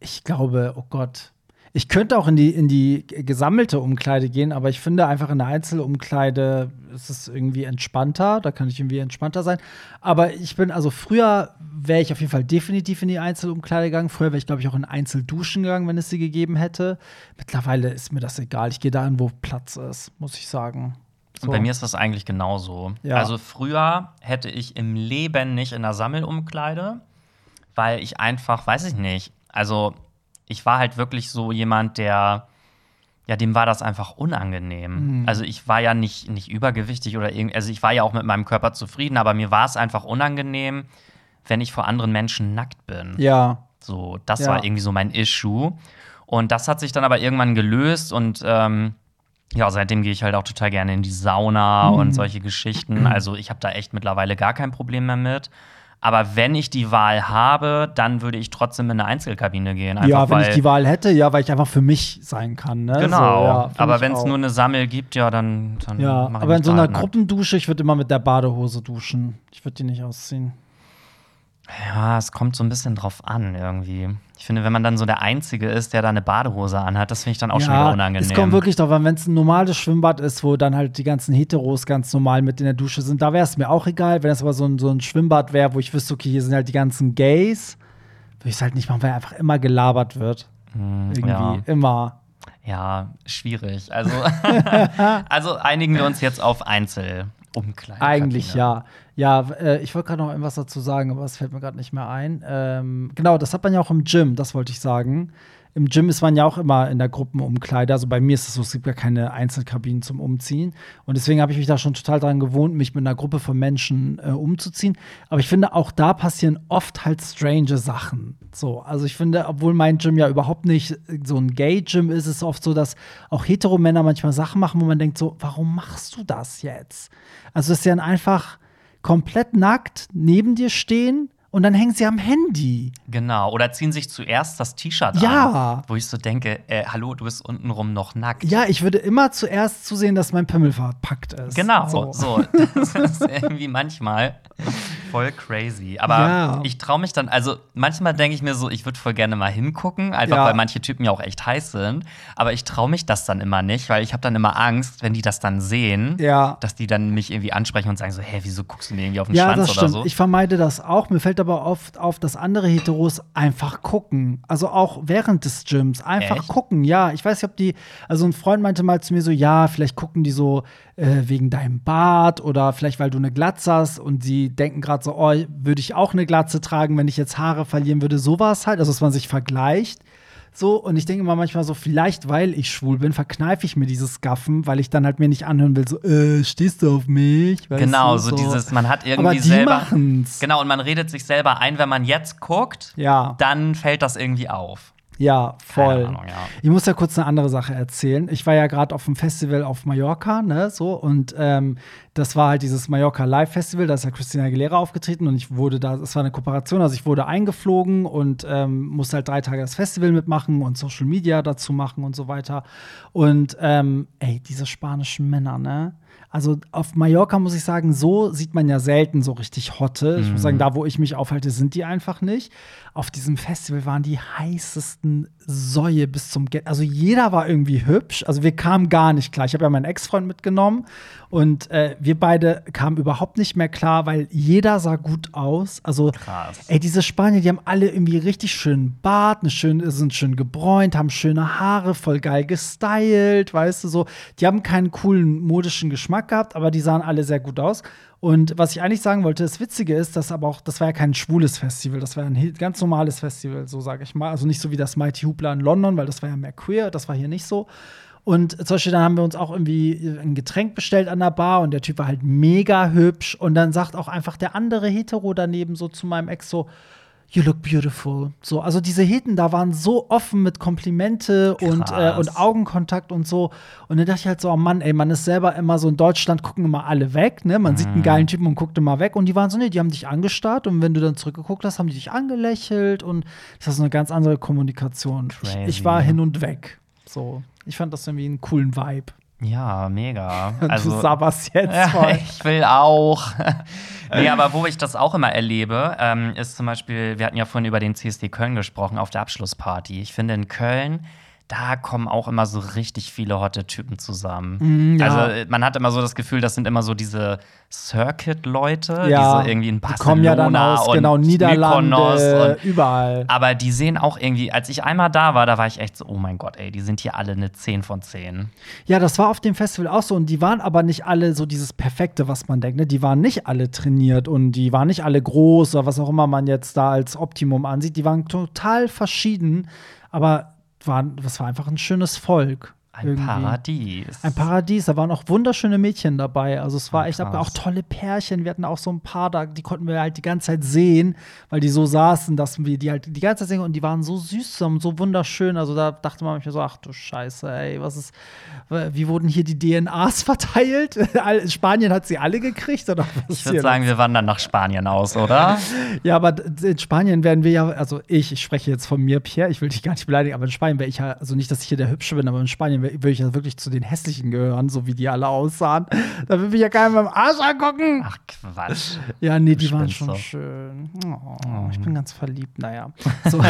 [SPEAKER 1] ich glaube, oh Gott, ich könnte auch in die, in die gesammelte Umkleide gehen, aber ich finde einfach in der Einzelumkleide ist es irgendwie entspannter. Da kann ich irgendwie entspannter sein. Aber ich bin, also früher wäre ich auf jeden Fall definitiv in die Einzelumkleide gegangen. Früher wäre ich, glaube ich, auch in Einzelduschen gegangen, wenn es sie gegeben hätte. Mittlerweile ist mir das egal. Ich gehe dahin, wo Platz ist, muss ich sagen.
[SPEAKER 2] Und bei mir ist das eigentlich genauso.
[SPEAKER 1] Ja.
[SPEAKER 2] Also früher hätte ich im Leben nicht in der Sammelumkleide, weil ich einfach, weiß ich nicht, also ich war halt wirklich so jemand, der, ja, dem war das einfach unangenehm.
[SPEAKER 1] Mhm.
[SPEAKER 2] Also ich war ja nicht, nicht übergewichtig oder irgendwie, also ich war ja auch mit meinem Körper zufrieden, aber mir war es einfach unangenehm, wenn ich vor anderen Menschen nackt bin.
[SPEAKER 1] Ja,
[SPEAKER 2] So, das
[SPEAKER 1] Ja.
[SPEAKER 2] war irgendwie so mein Issue. Und das hat sich dann aber irgendwann gelöst und ähm, ja, seitdem gehe ich halt auch total gerne in die Sauna
[SPEAKER 1] Mhm.
[SPEAKER 2] und solche Geschichten. Also ich habe da echt mittlerweile gar kein Problem mehr mit. Aber wenn ich die Wahl habe, dann würde ich trotzdem in eine Einzelkabine gehen. Einfach,
[SPEAKER 1] ja, wenn
[SPEAKER 2] weil,
[SPEAKER 1] ich die Wahl hätte, ja, weil ich einfach für mich sein kann. Ne?
[SPEAKER 2] Genau.
[SPEAKER 1] So, ja,
[SPEAKER 2] aber wenn es nur eine Sammel gibt, ja, dann, dann
[SPEAKER 1] Ja, aber in so einer
[SPEAKER 2] halt.
[SPEAKER 1] Gruppendusche, ich würde immer mit der Badehose duschen. Ich würde die nicht ausziehen.
[SPEAKER 2] Ja, es kommt so ein bisschen drauf an irgendwie. Ich finde, wenn man dann so der Einzige ist, der da eine Badehose anhat, das finde ich dann auch schon wieder unangenehm.
[SPEAKER 1] Es kommt wirklich drauf an, wenn es ein normales Schwimmbad ist, wo dann halt die ganzen Heteros ganz normal mit in der Dusche sind, da wäre es mir auch egal. Wenn es aber so ein, so ein Schwimmbad wäre, wo ich wüsste, okay, hier sind halt die ganzen Gays, würde ich es halt nicht machen, weil einfach immer gelabert wird. Irgendwie,
[SPEAKER 2] Hm, ja.
[SPEAKER 1] immer.
[SPEAKER 2] Ja, schwierig. Also, <laughs> also einigen wir uns jetzt auf Einzelumkleide.
[SPEAKER 1] Eigentlich ja. Ja, äh, ich wollte gerade noch irgendwas dazu sagen, aber es fällt mir gerade nicht mehr ein. Ähm, genau, das hat man ja auch im Gym, das wollte ich sagen. Im Gym ist man ja auch immer in der Gruppenumkleide. Also bei mir ist es so, es gibt ja keine Einzelkabinen zum Umziehen. Und deswegen habe ich mich da schon total dran gewohnt, mich mit einer Gruppe von Menschen äh, umzuziehen. Aber ich finde, auch da passieren oft halt strange Sachen. So, also ich finde, obwohl mein Gym ja überhaupt nicht so ein Gay-Gym ist, ist es oft so, dass auch Hetero-Männer manchmal Sachen machen, wo man denkt so, warum machst du das jetzt? Also, dass sie dann einfach komplett nackt neben dir stehen und dann hängen sie am Handy.
[SPEAKER 2] Genau. Oder ziehen sich zuerst das T-Shirt
[SPEAKER 1] Ja.
[SPEAKER 2] an. Wo ich so denke, äh, hallo, du bist untenrum noch nackt.
[SPEAKER 1] Ja, ich würde immer zuerst zusehen, dass mein Pimmel verpackt ist.
[SPEAKER 2] Genau,
[SPEAKER 1] So.
[SPEAKER 2] so. <laughs> Das ist irgendwie manchmal voll crazy. Aber
[SPEAKER 1] Ja.
[SPEAKER 2] ich traue mich dann, also manchmal denke ich mir so, ich würde voll gerne mal hingucken, einfach
[SPEAKER 1] Ja.
[SPEAKER 2] weil manche Typen ja auch echt heiß sind. Aber ich traue mich das dann immer nicht, weil ich habe dann immer Angst, wenn die das dann sehen,
[SPEAKER 1] Ja.
[SPEAKER 2] dass die dann mich irgendwie ansprechen und sagen so, hä, wieso guckst du mir irgendwie auf den
[SPEAKER 1] Ja,
[SPEAKER 2] Schwanz
[SPEAKER 1] das
[SPEAKER 2] oder
[SPEAKER 1] stimmt.
[SPEAKER 2] so?
[SPEAKER 1] Ich vermeide das auch. Mir fällt aber oft auf, dass andere Heteros einfach gucken. Also auch während des Gyms. Einfach
[SPEAKER 2] Echt?
[SPEAKER 1] gucken. Ja, ich weiß nicht, ob die. Also ein Freund meinte mal zu mir so: Ja, vielleicht gucken die so äh, wegen deinem Bart oder vielleicht, weil du eine Glatze hast und sie denken gerade so: Oh, würde ich auch eine Glatze tragen, wenn ich jetzt Haare verlieren würde. Sowas halt. Also, dass man sich vergleicht. So, und ich denke immer manchmal so, vielleicht weil ich schwul bin, verkneife ich mir dieses Gaffen, weil ich dann halt mir nicht anhören will, so, äh, stehst du auf mich? Weißt
[SPEAKER 2] Genau,
[SPEAKER 1] du,
[SPEAKER 2] so dieses, man hat irgendwie
[SPEAKER 1] Aber die
[SPEAKER 2] selber.
[SPEAKER 1] machen's.
[SPEAKER 2] Genau, und man redet sich selber ein, wenn man jetzt guckt,
[SPEAKER 1] Ja.
[SPEAKER 2] dann fällt das irgendwie auf.
[SPEAKER 1] Ja, voll.
[SPEAKER 2] Ahnung, ja.
[SPEAKER 1] Ich muss ja kurz eine andere Sache erzählen. Ich war ja gerade auf dem Festival auf Mallorca, ne, so und ähm, das war halt dieses Mallorca Live Festival. Da ist ja Christina Aguilera aufgetreten und ich wurde da, es war eine Kooperation, also ich wurde eingeflogen und ähm, musste halt drei Tage das Festival mitmachen und Social Media dazu machen und so weiter. Und ähm, ey, diese spanischen Männer, ne? Also auf Mallorca muss ich sagen, so sieht man ja selten so richtig Hotte. Ich muss sagen, da, wo ich mich aufhalte, sind die einfach nicht. Auf diesem Festival waren die heißesten Säue bis zum Get. Also jeder war irgendwie hübsch. Also wir kamen gar nicht klar. Ich habe ja meinen Ex-Freund mitgenommen und äh, wir beide kamen überhaupt nicht mehr klar, weil jeder sah gut aus. Also
[SPEAKER 2] Krass.
[SPEAKER 1] ey, diese Spanier, die haben alle irgendwie richtig schönen Bart, eine schöne, sind schön gebräunt, haben schöne Haare, voll geil gestylt, weißt du so. Die haben keinen coolen modischen Geschmack gehabt, aber die sahen alle sehr gut aus. Und was ich eigentlich sagen wollte, das Witzige ist, dass aber auch, das war ja kein schwules Festival, das war ein ganz normales Festival, so sage ich mal. Also nicht so wie das Mighty Hoopla in London, weil das war ja mehr queer, das war hier nicht so. Und zum Beispiel, dann haben wir uns auch irgendwie ein Getränk bestellt an der Bar und der Typ war halt mega hübsch. Und dann sagt auch einfach der andere Hetero daneben so zu meinem Ex so, You look beautiful. So, also diese Heten da waren so offen mit Komplimente und, äh, und Augenkontakt und so. Und dann dachte ich halt so, oh Mann, ey, man ist selber immer so in Deutschland, gucken immer alle weg, ne? Man sieht einen geilen Typen und guckt immer weg. Und die waren so, nee, die haben dich angestarrt und wenn du dann zurückgeguckt hast, haben die dich angelächelt und das ist eine ganz andere Kommunikation. Ich,
[SPEAKER 2] Crazy.
[SPEAKER 1] ich war hin und weg. So, ich fand das irgendwie einen coolen Vibe.
[SPEAKER 2] Ja, mega. <laughs>
[SPEAKER 1] du
[SPEAKER 2] Also,
[SPEAKER 1] sabberst jetzt <laughs>
[SPEAKER 2] Ja,
[SPEAKER 1] voll.
[SPEAKER 2] ich will auch. Nee, aber wo ich das auch immer erlebe, ähm, ist zum Beispiel, wir hatten ja vorhin über den CSD Köln gesprochen, auf der Abschlussparty. Ich finde in Köln, da kommen auch immer so richtig viele hotte Typen zusammen.
[SPEAKER 1] Mm, ja.
[SPEAKER 2] Also äh, man hat immer so das Gefühl, das sind immer so diese Circuit-Leute,
[SPEAKER 1] Ja,
[SPEAKER 2] die so irgendwie in
[SPEAKER 1] die
[SPEAKER 2] Barcelona
[SPEAKER 1] kommen ja dann aus,
[SPEAKER 2] und
[SPEAKER 1] genau, Niederlande,
[SPEAKER 2] und
[SPEAKER 1] überall.
[SPEAKER 2] aber die sehen auch irgendwie, als ich einmal da war, da war ich echt so, oh mein Gott, ey, die sind hier alle eine 10 von 10.
[SPEAKER 1] Ja, das war auf dem Festival auch so. Und die waren aber nicht alle so dieses Perfekte, was man denkt. Ne? Die waren nicht alle trainiert und die waren nicht alle groß oder was auch immer man jetzt da als Optimum ansieht. Die waren total verschieden, aber waren, das war einfach ein schönes Volk.
[SPEAKER 2] Ein
[SPEAKER 1] irgendwie.
[SPEAKER 2] Paradies.
[SPEAKER 1] Ein Paradies, da waren auch wunderschöne Mädchen dabei. Also es war
[SPEAKER 2] Ah,
[SPEAKER 1] echt
[SPEAKER 2] krass.
[SPEAKER 1] auch tolle Pärchen. Wir hatten auch so ein paar da, die konnten wir halt die ganze Zeit sehen, weil die so saßen, dass wir die halt die ganze Zeit sehen und die waren so süß und so wunderschön. Also da dachte man manchmal so, ach du Scheiße, ey, was ist, wie wurden hier die DNAs <laughs> verteilt? Spanien hat sie alle gekriegt oder was?
[SPEAKER 2] Ich würde sagen, wir wandern nach Spanien aus, oder? <laughs>
[SPEAKER 1] Ja, aber in Spanien werden wir ja, also ich, ich spreche jetzt von mir, Pierre, ich will dich gar nicht beleidigen, aber in Spanien wäre ich ja, also nicht, dass ich hier der Hübsche bin, aber in Spanien würde ich ja wirklich zu den Hässlichen gehören, so wie die alle aussahen. Da will mich ja keiner beim Arsch angucken.
[SPEAKER 2] Ach Quatsch.
[SPEAKER 1] Ja, nee, die waren schon schön. Oh, Ich bin ganz verliebt, naja. <laughs> So.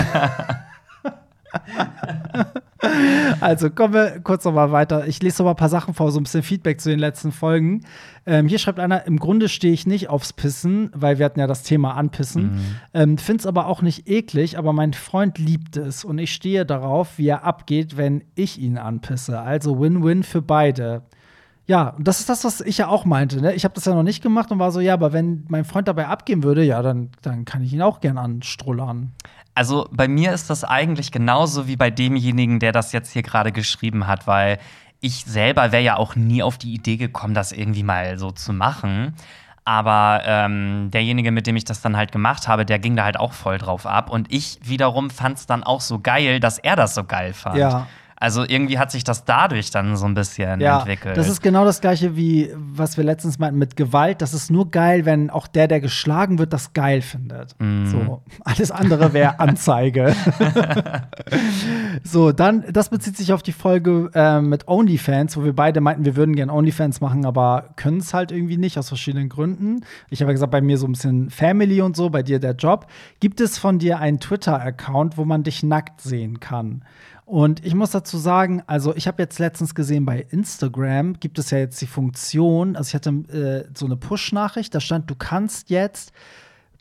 [SPEAKER 1] <laughs> also kommen wir kurz noch mal weiter. Ich lese noch mal ein paar Sachen vor, so ein bisschen Feedback zu den letzten Folgen. Ähm, hier schreibt einer, im Grunde stehe ich nicht aufs Pissen, weil wir hatten ja das Thema Anpissen. Ähm, Find's aber auch nicht eklig, aber mein Freund liebt es und ich stehe darauf, wie er abgeht, wenn ich ihn anpisse. Also Win-Win für beide. Ja, und das ist das, was ich ja auch meinte. Ne? Ich habe das ja noch nicht gemacht und war so, ja, aber wenn mein Freund dabei abgehen würde, ja, dann, dann kann ich ihn auch gern anstrullern.
[SPEAKER 2] Also bei mir ist das eigentlich genauso wie bei demjenigen, der das jetzt hier gerade geschrieben hat, weil ich selber wäre ja auch nie auf die Idee gekommen, das irgendwie mal so zu machen. Aber ähm, derjenige, mit dem ich das dann halt gemacht habe, der ging da halt auch voll drauf ab. Und ich wiederum fand es dann auch so geil, dass er das so geil fand.
[SPEAKER 1] Ja.
[SPEAKER 2] Also irgendwie hat sich das dadurch dann so ein bisschen
[SPEAKER 1] Ja,
[SPEAKER 2] entwickelt.
[SPEAKER 1] das ist genau das gleiche wie was wir letztens meinten mit Gewalt. Das ist nur geil, wenn auch der, der geschlagen wird, das geil findet.
[SPEAKER 2] Mhm.
[SPEAKER 1] So, alles andere wäre <laughs> Anzeige. so, dann, das bezieht sich auf die Folge äh, mit OnlyFans, wo wir beide meinten, wir würden gerne OnlyFans machen, aber können es halt irgendwie nicht aus verschiedenen Gründen. Ich habe ja gesagt, bei mir so ein bisschen Family und so, bei dir der Job. Gibt es von dir einen Twitter-Account, wo man dich nackt sehen kann? Und ich muss dazu sagen, also ich habe jetzt letztens gesehen, bei Instagram gibt es ja jetzt die Funktion, also ich hatte äh, so eine Push-Nachricht, da stand, du kannst jetzt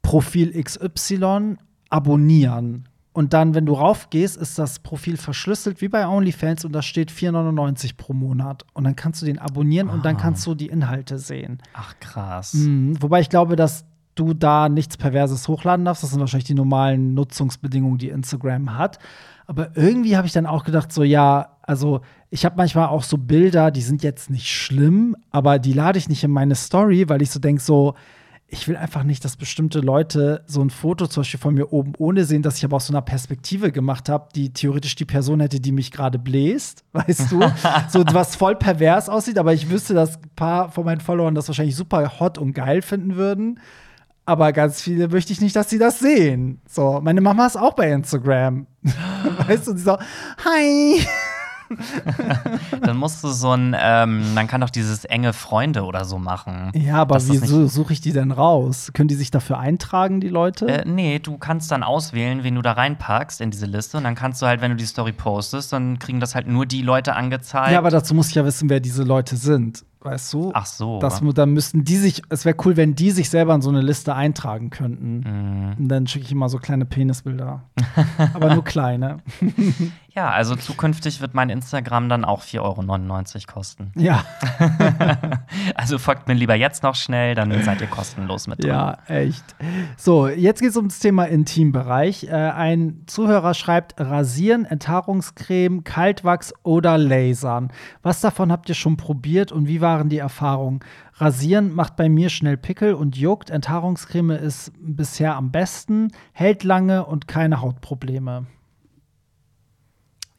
[SPEAKER 1] Profil XY abonnieren. Und dann, wenn du raufgehst, ist das Profil verschlüsselt wie bei OnlyFans und da steht 4,99 pro Monat. Und dann kannst du den abonnieren und dann kannst du die Inhalte sehen.
[SPEAKER 2] Ach krass.
[SPEAKER 1] Mhm. Wobei ich glaube, dass du da nichts Perverses hochladen darfst. Das sind wahrscheinlich die normalen Nutzungsbedingungen, die Instagram hat. Aber irgendwie habe ich dann auch gedacht, so ja, also ich habe manchmal auch so Bilder, die sind jetzt nicht schlimm, aber die lade ich nicht in meine Story, weil ich so denke, so, ich will einfach nicht, dass bestimmte Leute so ein Foto zum Beispiel von mir oben ohne sehen, dass ich aber aus so einer Perspektive gemacht habe, die theoretisch die Person hätte, die mich gerade bläst, <laughs> weißt du? so was voll pervers aussieht, aber ich wüsste, dass ein paar von meinen Followern das wahrscheinlich super hot und geil finden würden. Aber ganz viele möchte ich nicht, dass sie das sehen. So, meine Mama ist auch bei Instagram. <gasps> weißt du, und sie so, hi. <laughs>
[SPEAKER 2] Dann musst du so ein, ähm, man kann doch dieses enge Freunde oder so machen.
[SPEAKER 1] Ja, aber wieso suche ich die denn raus? Können die sich dafür eintragen, die Leute?
[SPEAKER 2] Äh, nee, du kannst dann auswählen, wen du da reinpackst in diese Liste. Und dann kannst du halt, wenn du die Story postest, dann kriegen das halt nur die Leute angezeigt.
[SPEAKER 1] ja, aber dazu muss ich ja wissen, wer diese Leute sind. Weißt du?
[SPEAKER 2] Ach so.
[SPEAKER 1] Das, dann müssten die sich, es wäre cool, wenn die sich selber in so eine Liste eintragen könnten.
[SPEAKER 2] Mhm.
[SPEAKER 1] Und dann schicke ich immer so kleine Penisbilder. <laughs> aber nur kleine. <laughs>
[SPEAKER 2] Ja, also zukünftig wird mein Instagram dann auch 4,99 Euro kosten.
[SPEAKER 1] Ja, <laughs>
[SPEAKER 2] Also folgt mir lieber jetzt noch schnell, dann seid ihr kostenlos mit drin.
[SPEAKER 1] ja, echt. So, jetzt geht es um das Thema Intimbereich. Äh, ein Zuhörer schreibt: Rasieren, Enthaarungscreme, Kaltwachs oder Lasern. Was davon habt ihr schon probiert und wie war waren die Erfahrungen. Rasieren macht bei mir schnell Pickel und juckt. Enthaarungscreme ist bisher am besten, hält lange und keine Hautprobleme.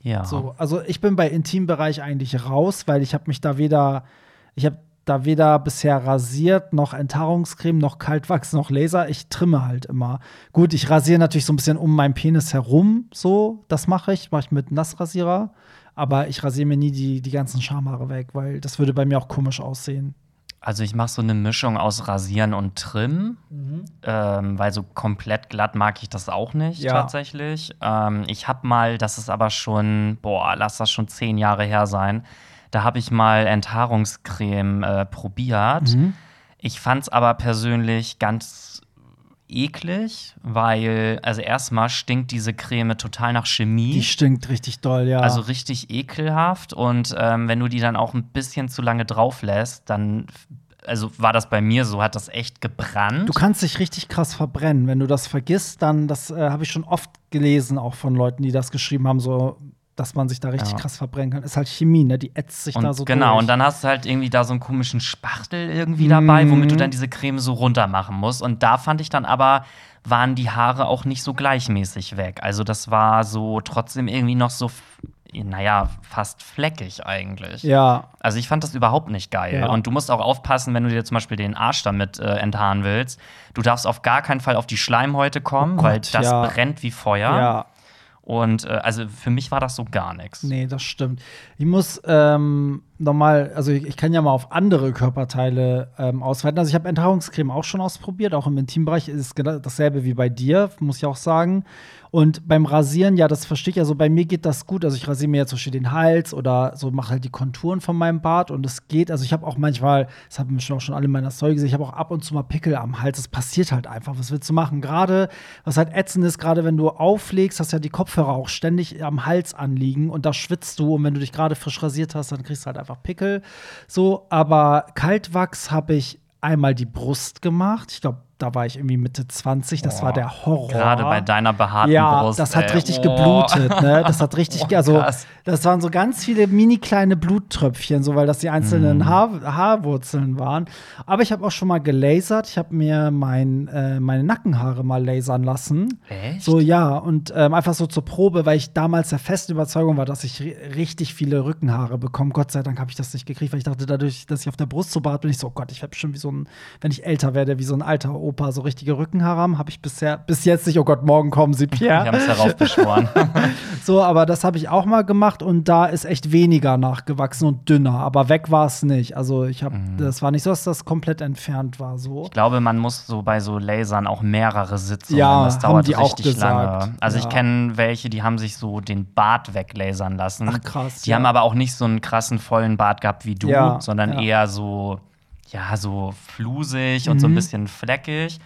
[SPEAKER 2] Ja.
[SPEAKER 1] So, also ich bin bei Intimbereich eigentlich raus, weil ich habe mich da weder, ich habe da weder bisher rasiert, noch Enthaarungscreme, noch Kaltwachs, noch Laser. Ich trimme halt immer. Gut, ich rasiere natürlich so ein bisschen um meinen Penis herum, so, das mache ich, mache ich mit Nassrasierer. Aber ich rasiere mir nie die, die ganzen Schamhaare weg, weil das würde bei mir auch komisch aussehen.
[SPEAKER 2] Also ich mache so eine Mischung aus Rasieren und Trimmen, ähm, weil so komplett glatt mag ich das auch nicht
[SPEAKER 1] Ja.
[SPEAKER 2] tatsächlich. Ähm, ich habe mal, das ist aber schon, boah, lass das schon zehn Jahre her sein, da habe ich mal Enthaarungscreme äh, probiert.
[SPEAKER 1] Mhm.
[SPEAKER 2] Ich fand es aber persönlich ganz eklig, weil, also erstmal stinkt diese Creme total nach Chemie.
[SPEAKER 1] Die stinkt richtig doll, ja.
[SPEAKER 2] Also richtig ekelhaft. Und ähm, wenn du die dann auch ein bisschen zu lange drauf lässt, dann, also war das bei mir so, hat das echt gebrannt.
[SPEAKER 1] Du kannst dich richtig krass verbrennen. Wenn du das vergisst, dann, das äh, habe ich schon oft gelesen, auch von Leuten, die das geschrieben haben, so, dass man sich da richtig
[SPEAKER 2] Ja.
[SPEAKER 1] krass verbrennen kann. Ist halt Chemie, ne? Die ätzt sich
[SPEAKER 2] und
[SPEAKER 1] da so
[SPEAKER 2] genau,
[SPEAKER 1] durch.
[SPEAKER 2] und dann hast du halt irgendwie da so einen komischen Spachtel irgendwie dabei,
[SPEAKER 1] Mhm.
[SPEAKER 2] womit du dann diese Creme so runter machen musst. Und da fand ich dann aber, waren die Haare auch nicht so gleichmäßig weg. Also das war so trotzdem irgendwie noch so, naja, fast fleckig eigentlich.
[SPEAKER 1] Ja,
[SPEAKER 2] Also ich fand das überhaupt nicht geil.
[SPEAKER 1] Ja.
[SPEAKER 2] Und du musst auch aufpassen, wenn du dir zum Beispiel den Arsch damit äh, enthaaren willst. Du darfst auf gar keinen Fall auf die Schleimhäute kommen,
[SPEAKER 1] Oh
[SPEAKER 2] weil
[SPEAKER 1] Gott,
[SPEAKER 2] das
[SPEAKER 1] ja.
[SPEAKER 2] brennt wie Feuer.
[SPEAKER 1] ja.
[SPEAKER 2] Und äh, also für mich war das so gar nichts.
[SPEAKER 1] Nee, das stimmt. Ich muss ähm, nochmal, also ich, ich kann ja mal auf andere Körperteile ähm, ausweiten. Also ich habe Enthaarungscreme auch schon ausprobiert, auch im Intimbereich ist es dasselbe wie bei dir, muss ich auch sagen. Und beim Rasieren, ja, das verstehe ich ja so, bei mir geht das gut. Also ich rasiere mir jetzt zum Beispiel den Hals oder so mache halt die Konturen von meinem Bart und es geht. Also ich habe auch manchmal, das haben schon auch schon alle in meiner Story gesehen, ich habe auch ab und zu mal Pickel am Hals. Das passiert halt einfach. Was willst du machen? Gerade, was halt ätzend ist, gerade wenn du auflegst, hast ja die Kopfhörer auch ständig am Hals anliegen und da schwitzt du und wenn du dich gerade frisch rasiert hast, dann kriegst du halt einfach Pickel. So, aber Kaltwachs habe ich einmal die Brust gemacht. Ich glaube, da war ich irgendwie Mitte 20. Das
[SPEAKER 2] Boah.
[SPEAKER 1] war der Horror.
[SPEAKER 2] Gerade bei deiner behaarten
[SPEAKER 1] Ja,
[SPEAKER 2] Brust.
[SPEAKER 1] das hat
[SPEAKER 2] ey.
[SPEAKER 1] richtig
[SPEAKER 2] Oh.
[SPEAKER 1] geblutet, ne? Das hat richtig, <laughs>
[SPEAKER 2] Oh,
[SPEAKER 1] also das waren so ganz viele mini kleine Bluttröpfchen, so weil das die einzelnen
[SPEAKER 2] Mhm.
[SPEAKER 1] Haar, Haarwurzeln waren. Aber ich habe auch schon mal gelasert. Ich habe mir mein, äh, meine Nackenhaare mal lasern lassen.
[SPEAKER 2] Echt?
[SPEAKER 1] So ja und ähm, einfach so zur Probe, weil ich damals der festen Überzeugung war, dass ich ri- richtig viele Rückenhaare bekomme. Gott sei Dank habe ich das nicht gekriegt, weil ich dachte, dadurch, dass ich auf der Brust so behaart bin, ich so, oh Gott, ich werde bestimmt wie so ein, wenn ich älter werde, wie so ein alter Opa, so richtige Rückenhaare haben. Habe ich bisher bis jetzt nicht. Oh Gott, morgen kommen sie, Pierre.
[SPEAKER 2] Wir haben es heraufbeschworen. <laughs>
[SPEAKER 1] So, aber das habe ich auch mal gemacht und da ist echt weniger nachgewachsen und dünner, aber weg war es nicht. Also ich habe,
[SPEAKER 2] Mhm.
[SPEAKER 1] das war nicht so, dass das komplett entfernt war. So.
[SPEAKER 2] Ich glaube, man muss so bei so Lasern auch mehrere Sitzungen.
[SPEAKER 1] Ja,
[SPEAKER 2] das
[SPEAKER 1] haben
[SPEAKER 2] dauert
[SPEAKER 1] die auch
[SPEAKER 2] richtig
[SPEAKER 1] gesagt.
[SPEAKER 2] lange. Also
[SPEAKER 1] Ja.
[SPEAKER 2] ich kenne welche, die haben sich so den Bart weglasern lassen.
[SPEAKER 1] Ach, krass,
[SPEAKER 2] Die
[SPEAKER 1] ja.
[SPEAKER 2] haben aber auch nicht so einen krassen vollen Bart gehabt wie du,
[SPEAKER 1] Ja,
[SPEAKER 2] sondern eher so, ja, so flusig und so
[SPEAKER 1] Mhm.
[SPEAKER 2] ein bisschen fleckig.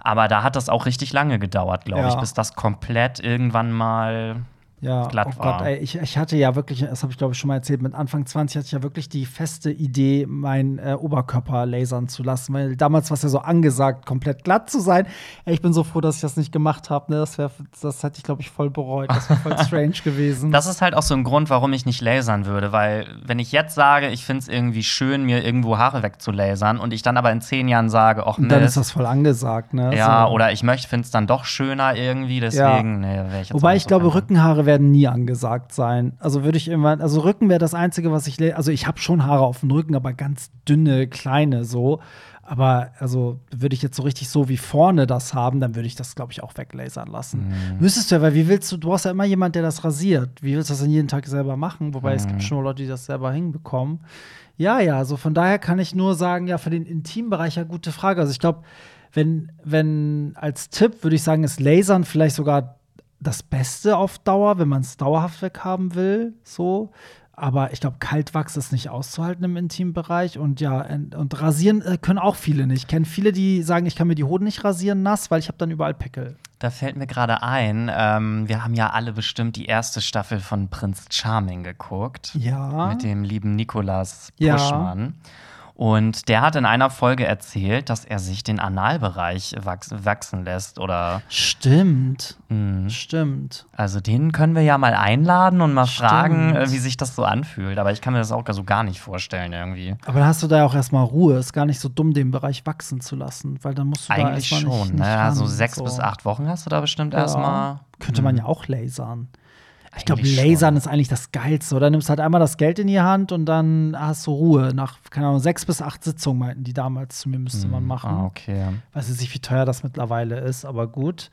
[SPEAKER 2] Aber da hat das auch richtig lange gedauert, glaube
[SPEAKER 1] Ja.
[SPEAKER 2] ich, bis das komplett irgendwann mal
[SPEAKER 1] Ja,
[SPEAKER 2] glatt
[SPEAKER 1] oh Gott,
[SPEAKER 2] war.
[SPEAKER 1] ey, ich, ich hatte ja wirklich, das habe ich glaube ich schon mal erzählt, mit Anfang 20 hatte ich ja wirklich die feste Idee, meinen äh, Oberkörper lasern zu lassen, weil damals war es ja so angesagt, komplett glatt zu sein. Ey, ich bin so froh, dass ich das nicht gemacht habe. Ne? Das, wär, das hätte ich glaube ich voll bereut. Das wäre voll <laughs> strange gewesen.
[SPEAKER 2] Das ist halt auch so ein Grund, warum ich nicht lasern würde, weil wenn ich jetzt sage, ich finde es irgendwie schön, mir irgendwo Haare wegzulasern und ich dann aber in zehn Jahren sage, ach
[SPEAKER 1] und dann ist
[SPEAKER 2] Mist,
[SPEAKER 1] das voll angesagt, ne?
[SPEAKER 2] ja,
[SPEAKER 1] so.
[SPEAKER 2] oder ich möchte, finde es dann doch schöner irgendwie, deswegen, nee, wäre ich jetzt
[SPEAKER 1] Wobei ich glaube,
[SPEAKER 2] so von.
[SPEAKER 1] Rückenhaare werden nie angesagt sein. Also würde ich irgendwann, also Rücken wäre das Einzige, was ich, also ich habe schon Haare auf dem Rücken, aber ganz dünne, kleine so. Aber also würde ich jetzt so richtig so wie vorne das haben, dann würde ich das, glaube ich, auch weglasern lassen.
[SPEAKER 2] Mhm.
[SPEAKER 1] Müsstest du ja, weil wie willst du, du hast ja immer jemand, der das rasiert. Wie willst du das denn jeden Tag selber machen? Wobei es
[SPEAKER 2] Mhm.
[SPEAKER 1] gibt schon Leute, die das selber hinbekommen. Ja, ja, also von daher kann ich nur sagen, ja, für den Intimbereich ja gute Frage. Also ich glaube, wenn, wenn als Tipp würde ich sagen, ist Lasern vielleicht sogar das Beste auf Dauer, wenn man es dauerhaft weghaben will, so. Aber ich glaube, Kaltwachs ist nicht auszuhalten im Intimbereich. Und ja, und rasieren äh, können auch viele nicht. Ich kenne viele, die sagen, ich kann mir die Hoden nicht rasieren nass, weil ich habe dann überall Pickel.
[SPEAKER 2] Da fällt mir gerade ein, ähm, wir haben ja alle bestimmt die erste Staffel von Prinz Charming geguckt.
[SPEAKER 1] Ja.
[SPEAKER 2] Mit dem lieben Nikolas
[SPEAKER 1] Ja.
[SPEAKER 2] Und der hat in einer Folge erzählt, dass er sich den Analbereich wachs wachsen lässt oder.
[SPEAKER 1] Stimmt.
[SPEAKER 2] Mhm.
[SPEAKER 1] Stimmt.
[SPEAKER 2] Also den können wir ja mal einladen und mal
[SPEAKER 1] Stimmt.
[SPEAKER 2] fragen, äh, wie sich das so anfühlt. Aber ich kann mir das auch so gar nicht vorstellen irgendwie.
[SPEAKER 1] Aber dann hast du da ja auch erstmal Ruhe. Ist gar nicht so dumm, den Bereich wachsen zu lassen, weil dann musst du da
[SPEAKER 2] Eigentlich
[SPEAKER 1] erstmal
[SPEAKER 2] schon.
[SPEAKER 1] nicht, nicht
[SPEAKER 2] ne? Also
[SPEAKER 1] ran,
[SPEAKER 2] sechs
[SPEAKER 1] so.
[SPEAKER 2] bis acht Wochen hast du da bestimmt
[SPEAKER 1] Ja.
[SPEAKER 2] erstmal.
[SPEAKER 1] Könnte man ja auch lasern. Ich glaube, Lasern
[SPEAKER 2] schon.
[SPEAKER 1] ist eigentlich das Geilste. Oder nimmst halt einmal das Geld in die Hand und dann hast du Ruhe. Nach, keine Ahnung, sechs bis acht Sitzungen meinten die damals zu mir, müsste man machen.
[SPEAKER 2] Ah, okay.
[SPEAKER 1] Weiß jetzt nicht, wie teuer das mittlerweile ist, aber gut.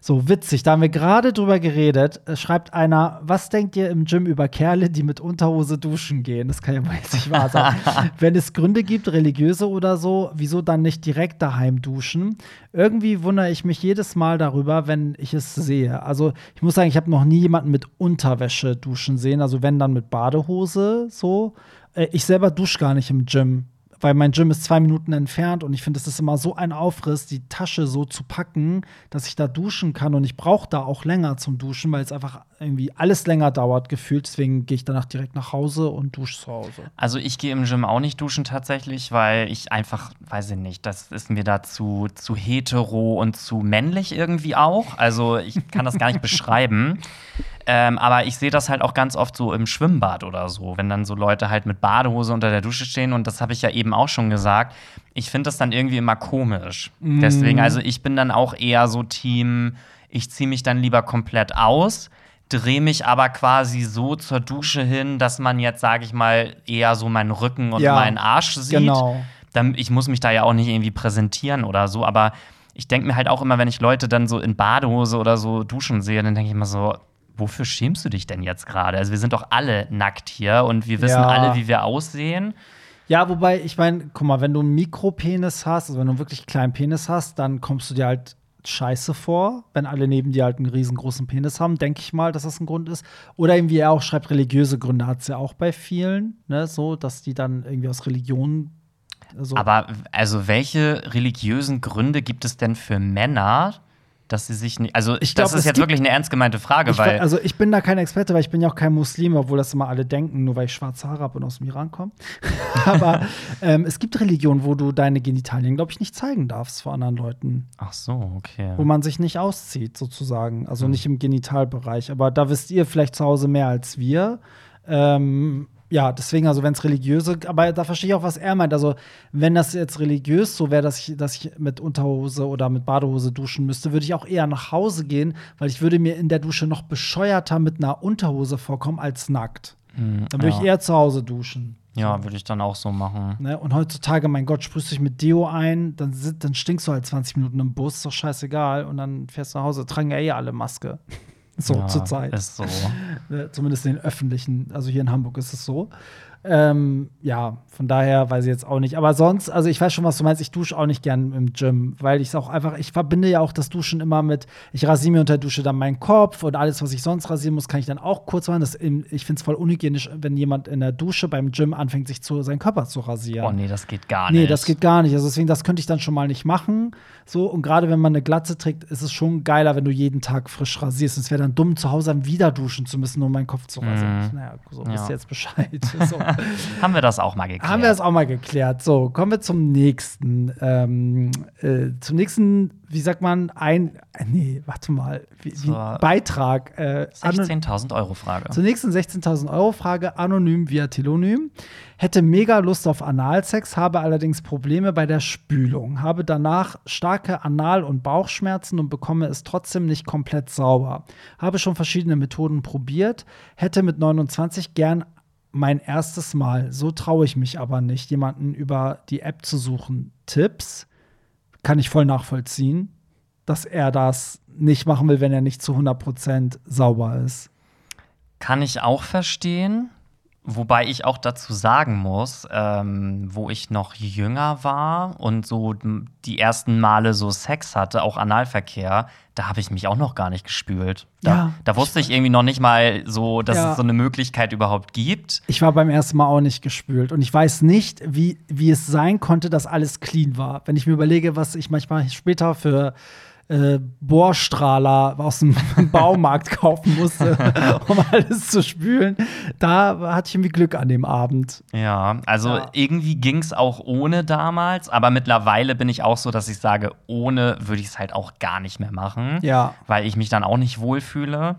[SPEAKER 1] So witzig, da haben wir gerade drüber geredet. Es schreibt einer, was denkt ihr im Gym über Kerle, die mit Unterhose duschen gehen? Das kann ja wohl jetzt nicht wahr sein. <laughs> Wenn es Gründe gibt, religiöse oder so, wieso dann nicht direkt daheim duschen? Irgendwie wundere ich mich jedes Mal darüber, wenn ich es sehe. Also ich muss sagen, ich habe noch nie jemanden mit Unterwäsche duschen sehen. Also wenn dann mit Badehose so. Äh, Ich selber dusche gar nicht im Gym weil mein Gym ist zwei Minuten entfernt und ich finde, es ist immer so ein Aufriss, die Tasche so zu packen, dass ich da duschen kann und ich brauche da auch länger zum Duschen, weil es einfach irgendwie alles länger dauert gefühlt. Deswegen gehe ich danach direkt nach Hause und dusche zu Hause.
[SPEAKER 2] Also ich gehe im Gym auch nicht duschen tatsächlich, weil ich einfach, weiß ich nicht, das ist mir da zu, zu hetero und zu männlich irgendwie auch. Also ich kann das gar nicht <laughs> beschreiben. Ähm, aber ich sehe das halt auch ganz oft so im Schwimmbad oder so, wenn dann so Leute halt mit Badehose unter der Dusche stehen. Und das habe ich ja eben auch schon gesagt. Ich finde das dann irgendwie immer komisch. Deswegen, also ich bin dann auch eher so Team, ich ziehe mich dann lieber komplett aus, drehe mich aber quasi so zur Dusche hin, dass man jetzt, sage ich mal, eher so meinen Rücken und
[SPEAKER 1] Ja,
[SPEAKER 2] meinen Arsch sieht.
[SPEAKER 1] genau.
[SPEAKER 2] Dann, ich muss mich da ja auch nicht irgendwie präsentieren oder so, aber ich denke mir halt auch immer, wenn ich Leute dann so in Badehose oder so duschen sehe, dann denke ich immer so, wofür schämst du dich denn jetzt gerade? Also wir sind doch alle nackt hier und wir wissen
[SPEAKER 1] Ja.
[SPEAKER 2] alle, wie wir aussehen.
[SPEAKER 1] Ja, wobei, ich meine, guck mal, wenn du einen Mikropenis hast, also wenn du einen wirklich kleinen Penis hast, dann kommst du dir halt scheiße vor, wenn alle neben dir halt einen riesengroßen Penis haben, denke ich mal, dass das ein Grund ist. Oder eben, wie er auch schreibt, religiöse Gründe hat es ja auch bei vielen, ne, so, dass die dann irgendwie aus Religion so
[SPEAKER 2] Aber also welche religiösen Gründe gibt es denn für Männer, dass sie sich nicht. Also,
[SPEAKER 1] Ich
[SPEAKER 2] das
[SPEAKER 1] glaub,
[SPEAKER 2] ist
[SPEAKER 1] es
[SPEAKER 2] jetzt wirklich eine ernst gemeinte Frage,
[SPEAKER 1] Ich,
[SPEAKER 2] weil.
[SPEAKER 1] we- also ich bin da kein Experte, weil ich bin ja auch kein Muslim, obwohl das immer alle denken, nur weil ich schwarze Haare habe und aus dem Iran komme. <laughs> Aber ähm, es gibt Religionen, wo du deine Genitalien, glaube ich, nicht zeigen darfst vor anderen Leuten,
[SPEAKER 2] Ach so, okay.
[SPEAKER 1] wo man sich nicht auszieht, sozusagen. Also
[SPEAKER 2] Hm.
[SPEAKER 1] nicht im Genitalbereich. Aber da wisst ihr vielleicht zu Hause mehr als wir. Ähm, ja, deswegen, also wenn es religiöse, aber da verstehe ich auch, was er meint. Also, wenn das jetzt religiös so wäre, dass ich, dass ich mit Unterhose oder mit Badehose duschen müsste, würde ich auch eher nach Hause gehen, weil ich würde mir in der Dusche noch bescheuerter mit einer Unterhose vorkommen als nackt. Dann würde ich
[SPEAKER 2] ja.
[SPEAKER 1] eher zu Hause duschen.
[SPEAKER 2] ja, würde ich dann auch so machen.
[SPEAKER 1] Ne? Und heutzutage, mein Gott, sprühst du dich mit Deo ein, dann, dann stinkst du halt 20 Minuten im Bus, ist doch scheißegal. Und dann fährst du nach Hause, tragen ja eh alle Maske. So
[SPEAKER 2] ja,
[SPEAKER 1] zur Zeit.
[SPEAKER 2] Ist so. <laughs>
[SPEAKER 1] Ne, Zumindest in den öffentlichen, also hier in Hamburg ist es so. Ähm, ja, von daher weiß ich jetzt auch nicht. Aber sonst, also ich weiß schon, was du meinst. Ich dusche auch nicht gern im Gym, weil ich es auch einfach, ich verbinde ja auch das Duschen immer mit, ich rasiere mir unter der Dusche dann meinen Kopf und alles, was ich sonst rasieren muss, kann ich dann auch kurz machen. Das, ich finde es voll unhygienisch, wenn jemand in der Dusche beim Gym anfängt, sich zu, seinen Körper zu rasieren.
[SPEAKER 2] Oh nee, das geht gar nicht.
[SPEAKER 1] Nee, das geht gar nicht. Also deswegen, das könnte ich dann schon mal nicht machen. So, und gerade wenn man eine Glatze trägt, ist es schon geiler, wenn du jeden Tag frisch rasierst. Es wäre dann dumm, zu Hause dann wieder duschen zu müssen, um meinen Kopf zu rasieren. Naja, so
[SPEAKER 2] Ja.
[SPEAKER 1] wisst ihr jetzt Bescheid. <laughs> So. <laughs>
[SPEAKER 2] Haben wir das auch mal geklärt.
[SPEAKER 1] Haben wir das auch mal geklärt. So, kommen wir zum nächsten. Ähm, äh, zum nächsten, wie sagt man, ein, äh, nee, warte mal, wie, wie, Beitrag. Äh, anon-
[SPEAKER 2] 16.000 Euro Frage.
[SPEAKER 1] zur nächsten 16.000 Euro Frage, anonym via Telonym. Hätte mega Lust auf Analsex, habe allerdings Probleme bei der Spülung. Habe danach starke Anal- und Bauchschmerzen und bekomme es trotzdem nicht komplett sauber. Habe schon verschiedene Methoden probiert. Hätte mit 29 gern mein erstes Mal. So traue ich mich aber nicht, jemanden über die App zu suchen. Tipps kann ich voll nachvollziehen, dass er das nicht machen will, wenn er nicht zu 100% sauber ist.
[SPEAKER 2] Kann ich auch verstehen. Wobei ich auch dazu sagen muss, ähm, wo ich noch jünger war und so die ersten Male so Sex hatte, auch Analverkehr, da habe ich mich auch noch gar nicht gespült. Da,
[SPEAKER 1] Ja.
[SPEAKER 2] da wusste ich irgendwie noch nicht mal so, dass
[SPEAKER 1] Ja.
[SPEAKER 2] es so eine Möglichkeit überhaupt gibt.
[SPEAKER 1] Ich war beim ersten Mal auch nicht gespült und ich weiß nicht, wie, wie es sein konnte, dass alles clean war. Wenn ich mir überlege, was ich manchmal später für äh, Bohrstrahler aus dem <laughs> Baumarkt kaufen musste, um alles zu spülen. Da hatte ich irgendwie Glück an dem Abend.
[SPEAKER 2] Ja, also
[SPEAKER 1] Ja.
[SPEAKER 2] irgendwie ging es auch ohne damals, aber mittlerweile bin ich auch so, dass ich sage, ohne würde ich es halt auch gar nicht mehr machen,
[SPEAKER 1] Ja.
[SPEAKER 2] weil ich mich dann auch nicht wohlfühle.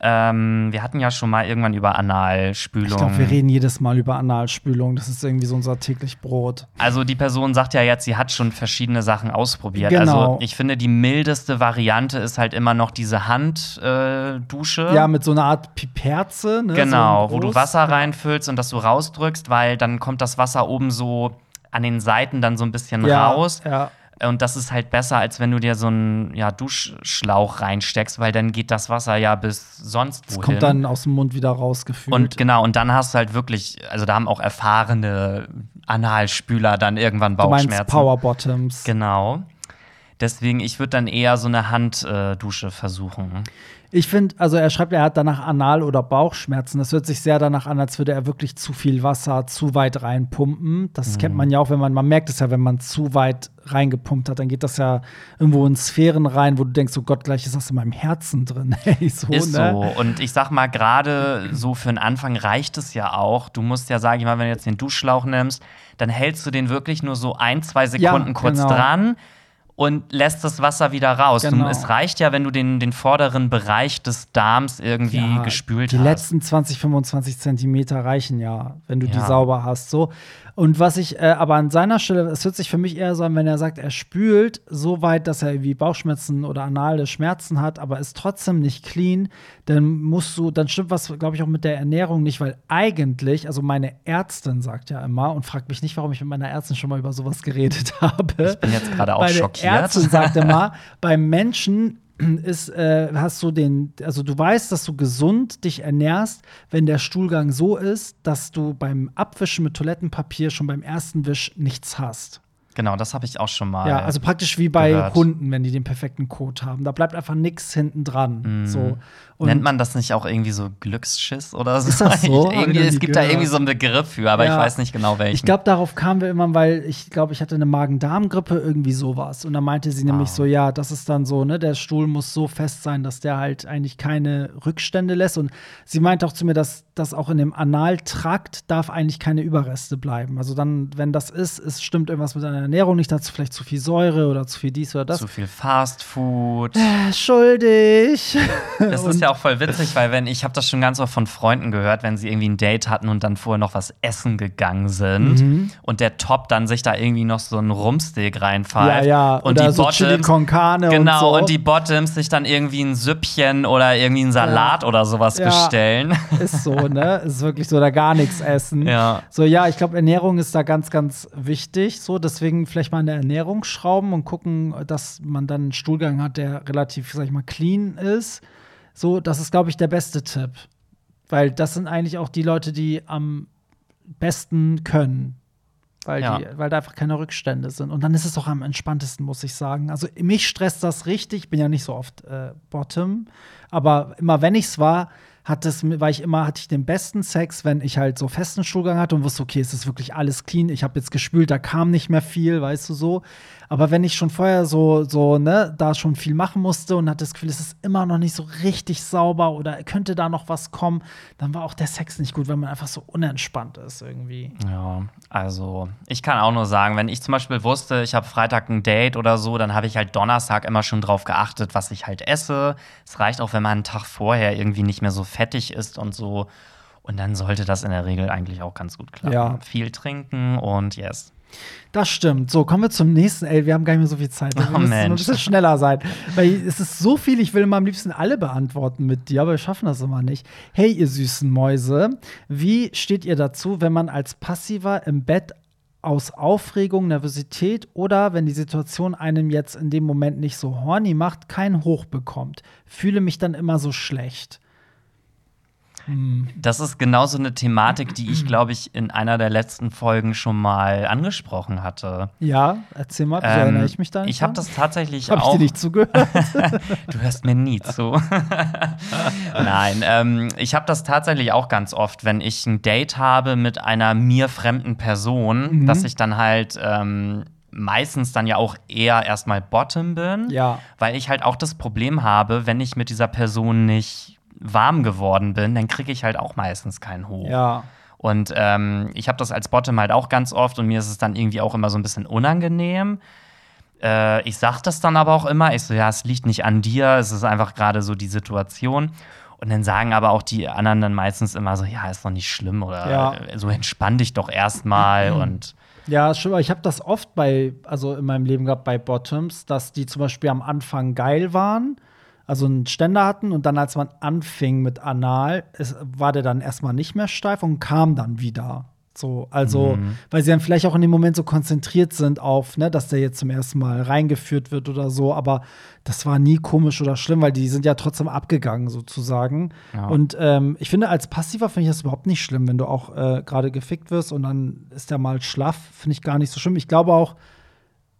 [SPEAKER 2] Ähm, wir hatten ja schon mal irgendwann über Analspülung.
[SPEAKER 1] Ich glaube, wir reden jedes Mal über Analspülung. Das ist irgendwie so unser täglich Brot.
[SPEAKER 2] Also die Person sagt ja jetzt, sie hat schon verschiedene Sachen ausprobiert.
[SPEAKER 1] Genau.
[SPEAKER 2] Also ich finde, die mildeste Variante ist halt immer noch diese Handdusche. Äh.
[SPEAKER 1] Ja, mit so einer Art Piperze. Ne?
[SPEAKER 2] Genau,
[SPEAKER 1] so
[SPEAKER 2] wo du. Wasser reinfüllst und das so rausdrückst, weil dann kommt das Wasser oben so an den Seiten dann so ein bisschen
[SPEAKER 1] ja,
[SPEAKER 2] raus.
[SPEAKER 1] Ja.
[SPEAKER 2] Und das ist halt besser, als wenn du dir so einen ja, Duschschlauch reinsteckst, weil dann geht das Wasser ja bis sonst wohin.
[SPEAKER 1] kommt dann aus dem Mund wieder rausgefühlt.
[SPEAKER 2] und genau, und dann hast du halt wirklich, also da haben auch erfahrene Analspüler dann irgendwann
[SPEAKER 1] du meinst
[SPEAKER 2] Bauchschmerzen.
[SPEAKER 1] Power Bottoms.
[SPEAKER 2] Genau. Deswegen, ich würde dann eher so eine Handdusche versuchen.
[SPEAKER 1] Ich finde, also er schreibt, er hat danach Anal- oder Bauchschmerzen. Das hört sich sehr danach an, als würde er wirklich zu viel Wasser zu weit reinpumpen. Das
[SPEAKER 2] Mhm.
[SPEAKER 1] kennt man ja auch, wenn man, man merkt es ja, wenn man zu weit reingepumpt hat, dann geht das ja irgendwo in Sphären rein, wo du denkst, oh Gott, gleich ist das in meinem Herzen drin. <laughs> Hey, so,
[SPEAKER 2] Ist
[SPEAKER 1] ne?
[SPEAKER 2] so. Und ich sag mal, gerade so für den Anfang reicht es ja auch. Du musst ja, sag ich mal, wenn du jetzt den Duschschlauch nimmst, dann hältst du den wirklich nur so ein, zwei Sekunden kurz
[SPEAKER 1] genau.
[SPEAKER 2] dran und lässt das Wasser wieder raus.
[SPEAKER 1] Genau.
[SPEAKER 2] Du, es reicht ja, wenn du den, den vorderen Bereich des Darms irgendwie
[SPEAKER 1] Ja,
[SPEAKER 2] gespült
[SPEAKER 1] die
[SPEAKER 2] hast.
[SPEAKER 1] letzten 20, 25 Zentimeter reichen ja, wenn du die
[SPEAKER 2] Ja.
[SPEAKER 1] sauber hast. So. Und was ich äh, aber an seiner Stelle, es hört sich für mich eher so an, wenn er sagt, er spült so weit, dass er irgendwie Bauchschmerzen oder anale Schmerzen hat, aber ist trotzdem nicht clean, dann musst du, dann stimmt was, glaube ich, auch mit der Ernährung nicht, weil eigentlich, also meine Ärztin sagt ja immer und fragt mich nicht, warum ich mit meiner Ärztin schon mal über sowas geredet <laughs> habe.
[SPEAKER 2] Ich bin jetzt gerade auch
[SPEAKER 1] Meine
[SPEAKER 2] schockiert.
[SPEAKER 1] Ärztin sagt immer, <laughs> beim Menschen ist, äh, hast du den, also du weißt, dass du gesund dich ernährst, wenn der Stuhlgang so ist, dass du beim Abwischen mit Toilettenpapier schon beim ersten Wisch nichts hast.
[SPEAKER 2] Genau, das habe ich auch schon mal.
[SPEAKER 1] Ja, also praktisch wie bei
[SPEAKER 2] gehört.
[SPEAKER 1] Hunden, wenn die den perfekten Kot haben. Da bleibt einfach nichts hinten dran. So. Und
[SPEAKER 2] Nennt man das nicht auch irgendwie so Glücksschiss oder so?
[SPEAKER 1] Ist das <laughs> so? Ich
[SPEAKER 2] irgendwie, es gibt da
[SPEAKER 1] gehört.
[SPEAKER 2] irgendwie so einen Begriff für, aber ich
[SPEAKER 1] Ja.
[SPEAKER 2] weiß nicht genau welchen.
[SPEAKER 1] Ich glaube, darauf kamen wir immer, weil ich glaube, ich hatte eine Magen-Darm-Grippe, irgendwie sowas. Und da meinte sie nämlich
[SPEAKER 2] Ah.
[SPEAKER 1] so, ja, das ist dann so, ne, der Stuhl muss so fest sein, dass der halt eigentlich keine Rückstände lässt. Und sie meinte auch zu mir, dass das auch in dem Analtrakt darf eigentlich keine Überreste bleiben. Also dann, wenn das ist, es stimmt irgendwas mit deiner Ernährung nicht, dazu vielleicht zu viel Säure oder zu viel dies oder das.
[SPEAKER 2] Zu viel Fast Food.
[SPEAKER 1] Äh, Schuldig.
[SPEAKER 2] Das <laughs> ist ja auch voll witzig, weil wenn ich habe das schon ganz oft von Freunden gehört, wenn sie irgendwie ein Date hatten und dann vorher noch was essen gegangen sind
[SPEAKER 1] Mhm.
[SPEAKER 2] und der Top dann sich da irgendwie noch so einen Rumsteak reinfällt
[SPEAKER 1] Ja, ja.
[SPEAKER 2] und
[SPEAKER 1] Oder
[SPEAKER 2] die
[SPEAKER 1] so con Carne und
[SPEAKER 2] genau
[SPEAKER 1] so.
[SPEAKER 2] und die Bottoms sich dann irgendwie ein Süppchen oder irgendwie einen Salat oder sowas
[SPEAKER 1] Ja.
[SPEAKER 2] bestellen. <laughs>
[SPEAKER 1] Ist so, ne? Ist wirklich so, da gar nichts essen.
[SPEAKER 2] Ja.
[SPEAKER 1] So, ja, ich glaube, Ernährung ist da ganz, ganz wichtig. So, deswegen vielleicht mal an der Ernährung schrauben und gucken, dass man dann einen Stuhlgang hat, der relativ, sag ich mal, clean ist. So, das ist, glaube ich, der beste Tipp. Weil das sind eigentlich auch die Leute, die am besten können. Weil,
[SPEAKER 2] Ja.
[SPEAKER 1] die, weil da einfach keine Rückstände sind. Und dann ist es auch am entspanntesten, muss ich sagen. Also mich stresst das richtig. Ich bin ja nicht so oft äh, Bottom. Aber immer wenn ich es war, hat es, war ich immer, hatte ich den besten Sex, wenn ich halt so festen Stuhlgang hatte und wusste, okay, es ist wirklich alles clean. Ich habe jetzt gespült, da kam nicht mehr viel, weißt du so. Aber wenn ich schon vorher so, so, ne, da schon viel machen musste und hatte das Gefühl, es ist immer noch nicht so richtig sauber oder könnte da noch was kommen, dann war auch der Sex nicht gut, weil man einfach so unentspannt ist irgendwie.
[SPEAKER 2] Ja, also ich kann auch nur sagen, wenn ich zum Beispiel wusste, ich habe Freitag ein Date oder so, dann habe ich halt Donnerstag immer schon drauf geachtet, was ich halt esse. Es reicht auch, wenn man einen Tag vorher irgendwie nicht mehr so fettig ist und so. Und dann sollte das in der Regel eigentlich auch ganz gut klappen.
[SPEAKER 1] Ja.
[SPEAKER 2] Viel trinken und yes.
[SPEAKER 1] Das stimmt. So, kommen wir zum nächsten. Ey, wir haben gar nicht mehr so viel Zeit. Wir
[SPEAKER 2] Oh,
[SPEAKER 1] müssen ein bisschen schneller sein. Weil es ist so viel, ich will immer am liebsten alle beantworten mit dir, aber wir schaffen das immer nicht. Hey, ihr süßen Mäuse, wie steht ihr dazu, wenn man als Passiver im Bett aus Aufregung, Nervosität oder wenn die Situation einem jetzt in dem Moment nicht so horny macht, kein Hoch bekommt? Fühle mich dann immer so schlecht.
[SPEAKER 2] Das ist genauso eine Thematik, die ich, <clears throat> glaube ich, in einer der letzten Folgen schon mal angesprochen hatte.
[SPEAKER 1] Ja, erzähl mal,
[SPEAKER 2] Ähm,
[SPEAKER 1] erinnere ich mich da
[SPEAKER 2] Ich habe das tatsächlich
[SPEAKER 1] Hab ich
[SPEAKER 2] auch.
[SPEAKER 1] dir nicht zugehört? <laughs>
[SPEAKER 2] Du hörst mir nie zu. <laughs> Nein, ähm, ich habe das tatsächlich auch ganz oft, wenn ich ein Date habe mit einer mir fremden Person,
[SPEAKER 1] Mhm.
[SPEAKER 2] dass ich dann halt ähm, meistens dann ja auch eher erstmal Bottom bin.
[SPEAKER 1] Ja.
[SPEAKER 2] Weil ich halt auch das Problem habe, wenn ich mit dieser Person nicht warm geworden bin, dann kriege ich halt auch meistens keinen hoch.
[SPEAKER 1] Ja.
[SPEAKER 2] Und ähm, ich habe das als Bottom halt auch ganz oft und mir ist es dann irgendwie auch immer so ein bisschen unangenehm. Äh, ich sag das dann aber auch immer. Ich so, ja, es liegt nicht an dir, es ist einfach gerade so die Situation. Und dann sagen aber auch die anderen dann meistens immer so, ja, ist doch nicht schlimm oder
[SPEAKER 1] Ja.
[SPEAKER 2] so entspann dich doch erstmal und
[SPEAKER 1] Ja, schon, aber ich habe das oft bei, also in meinem Leben gehabt bei Bottoms, dass die zum Beispiel am Anfang geil waren, also einen Ständer hatten und dann, als man anfing mit Anal, es, war der dann erstmal nicht mehr steif und kam dann wieder. So, also, weil sie dann vielleicht auch in dem Moment so konzentriert sind auf, ne, dass der jetzt zum ersten Mal reingeführt wird oder so, aber das war nie komisch oder schlimm, weil die sind ja trotzdem abgegangen sozusagen.
[SPEAKER 2] Ja.
[SPEAKER 1] Und ähm, ich finde, als Passiver finde ich das überhaupt nicht schlimm, wenn du auch äh, gerade gefickt wirst und dann ist der mal schlaff, finde ich gar nicht so schlimm. Ich glaube auch,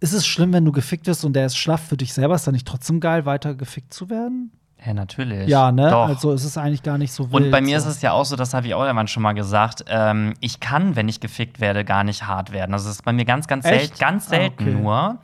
[SPEAKER 1] ist es schlimm, wenn du gefickt wirst und der ist schlaff für dich selber, ist dann nicht trotzdem geil, weiter gefickt zu werden?
[SPEAKER 2] ja, natürlich.
[SPEAKER 1] Ja, ne?
[SPEAKER 2] Doch.
[SPEAKER 1] Also es ist eigentlich gar nicht so wild.
[SPEAKER 2] Und bei mir
[SPEAKER 1] so.
[SPEAKER 2] ist es ja auch so, das habe ich auch irgendwann schon mal gesagt, ähm, ich kann, wenn ich gefickt werde, gar nicht hart werden. Also das ist bei mir ganz, ganz selten,
[SPEAKER 1] Echt?
[SPEAKER 2] ganz
[SPEAKER 1] Ah,
[SPEAKER 2] selten
[SPEAKER 1] okay.
[SPEAKER 2] nur.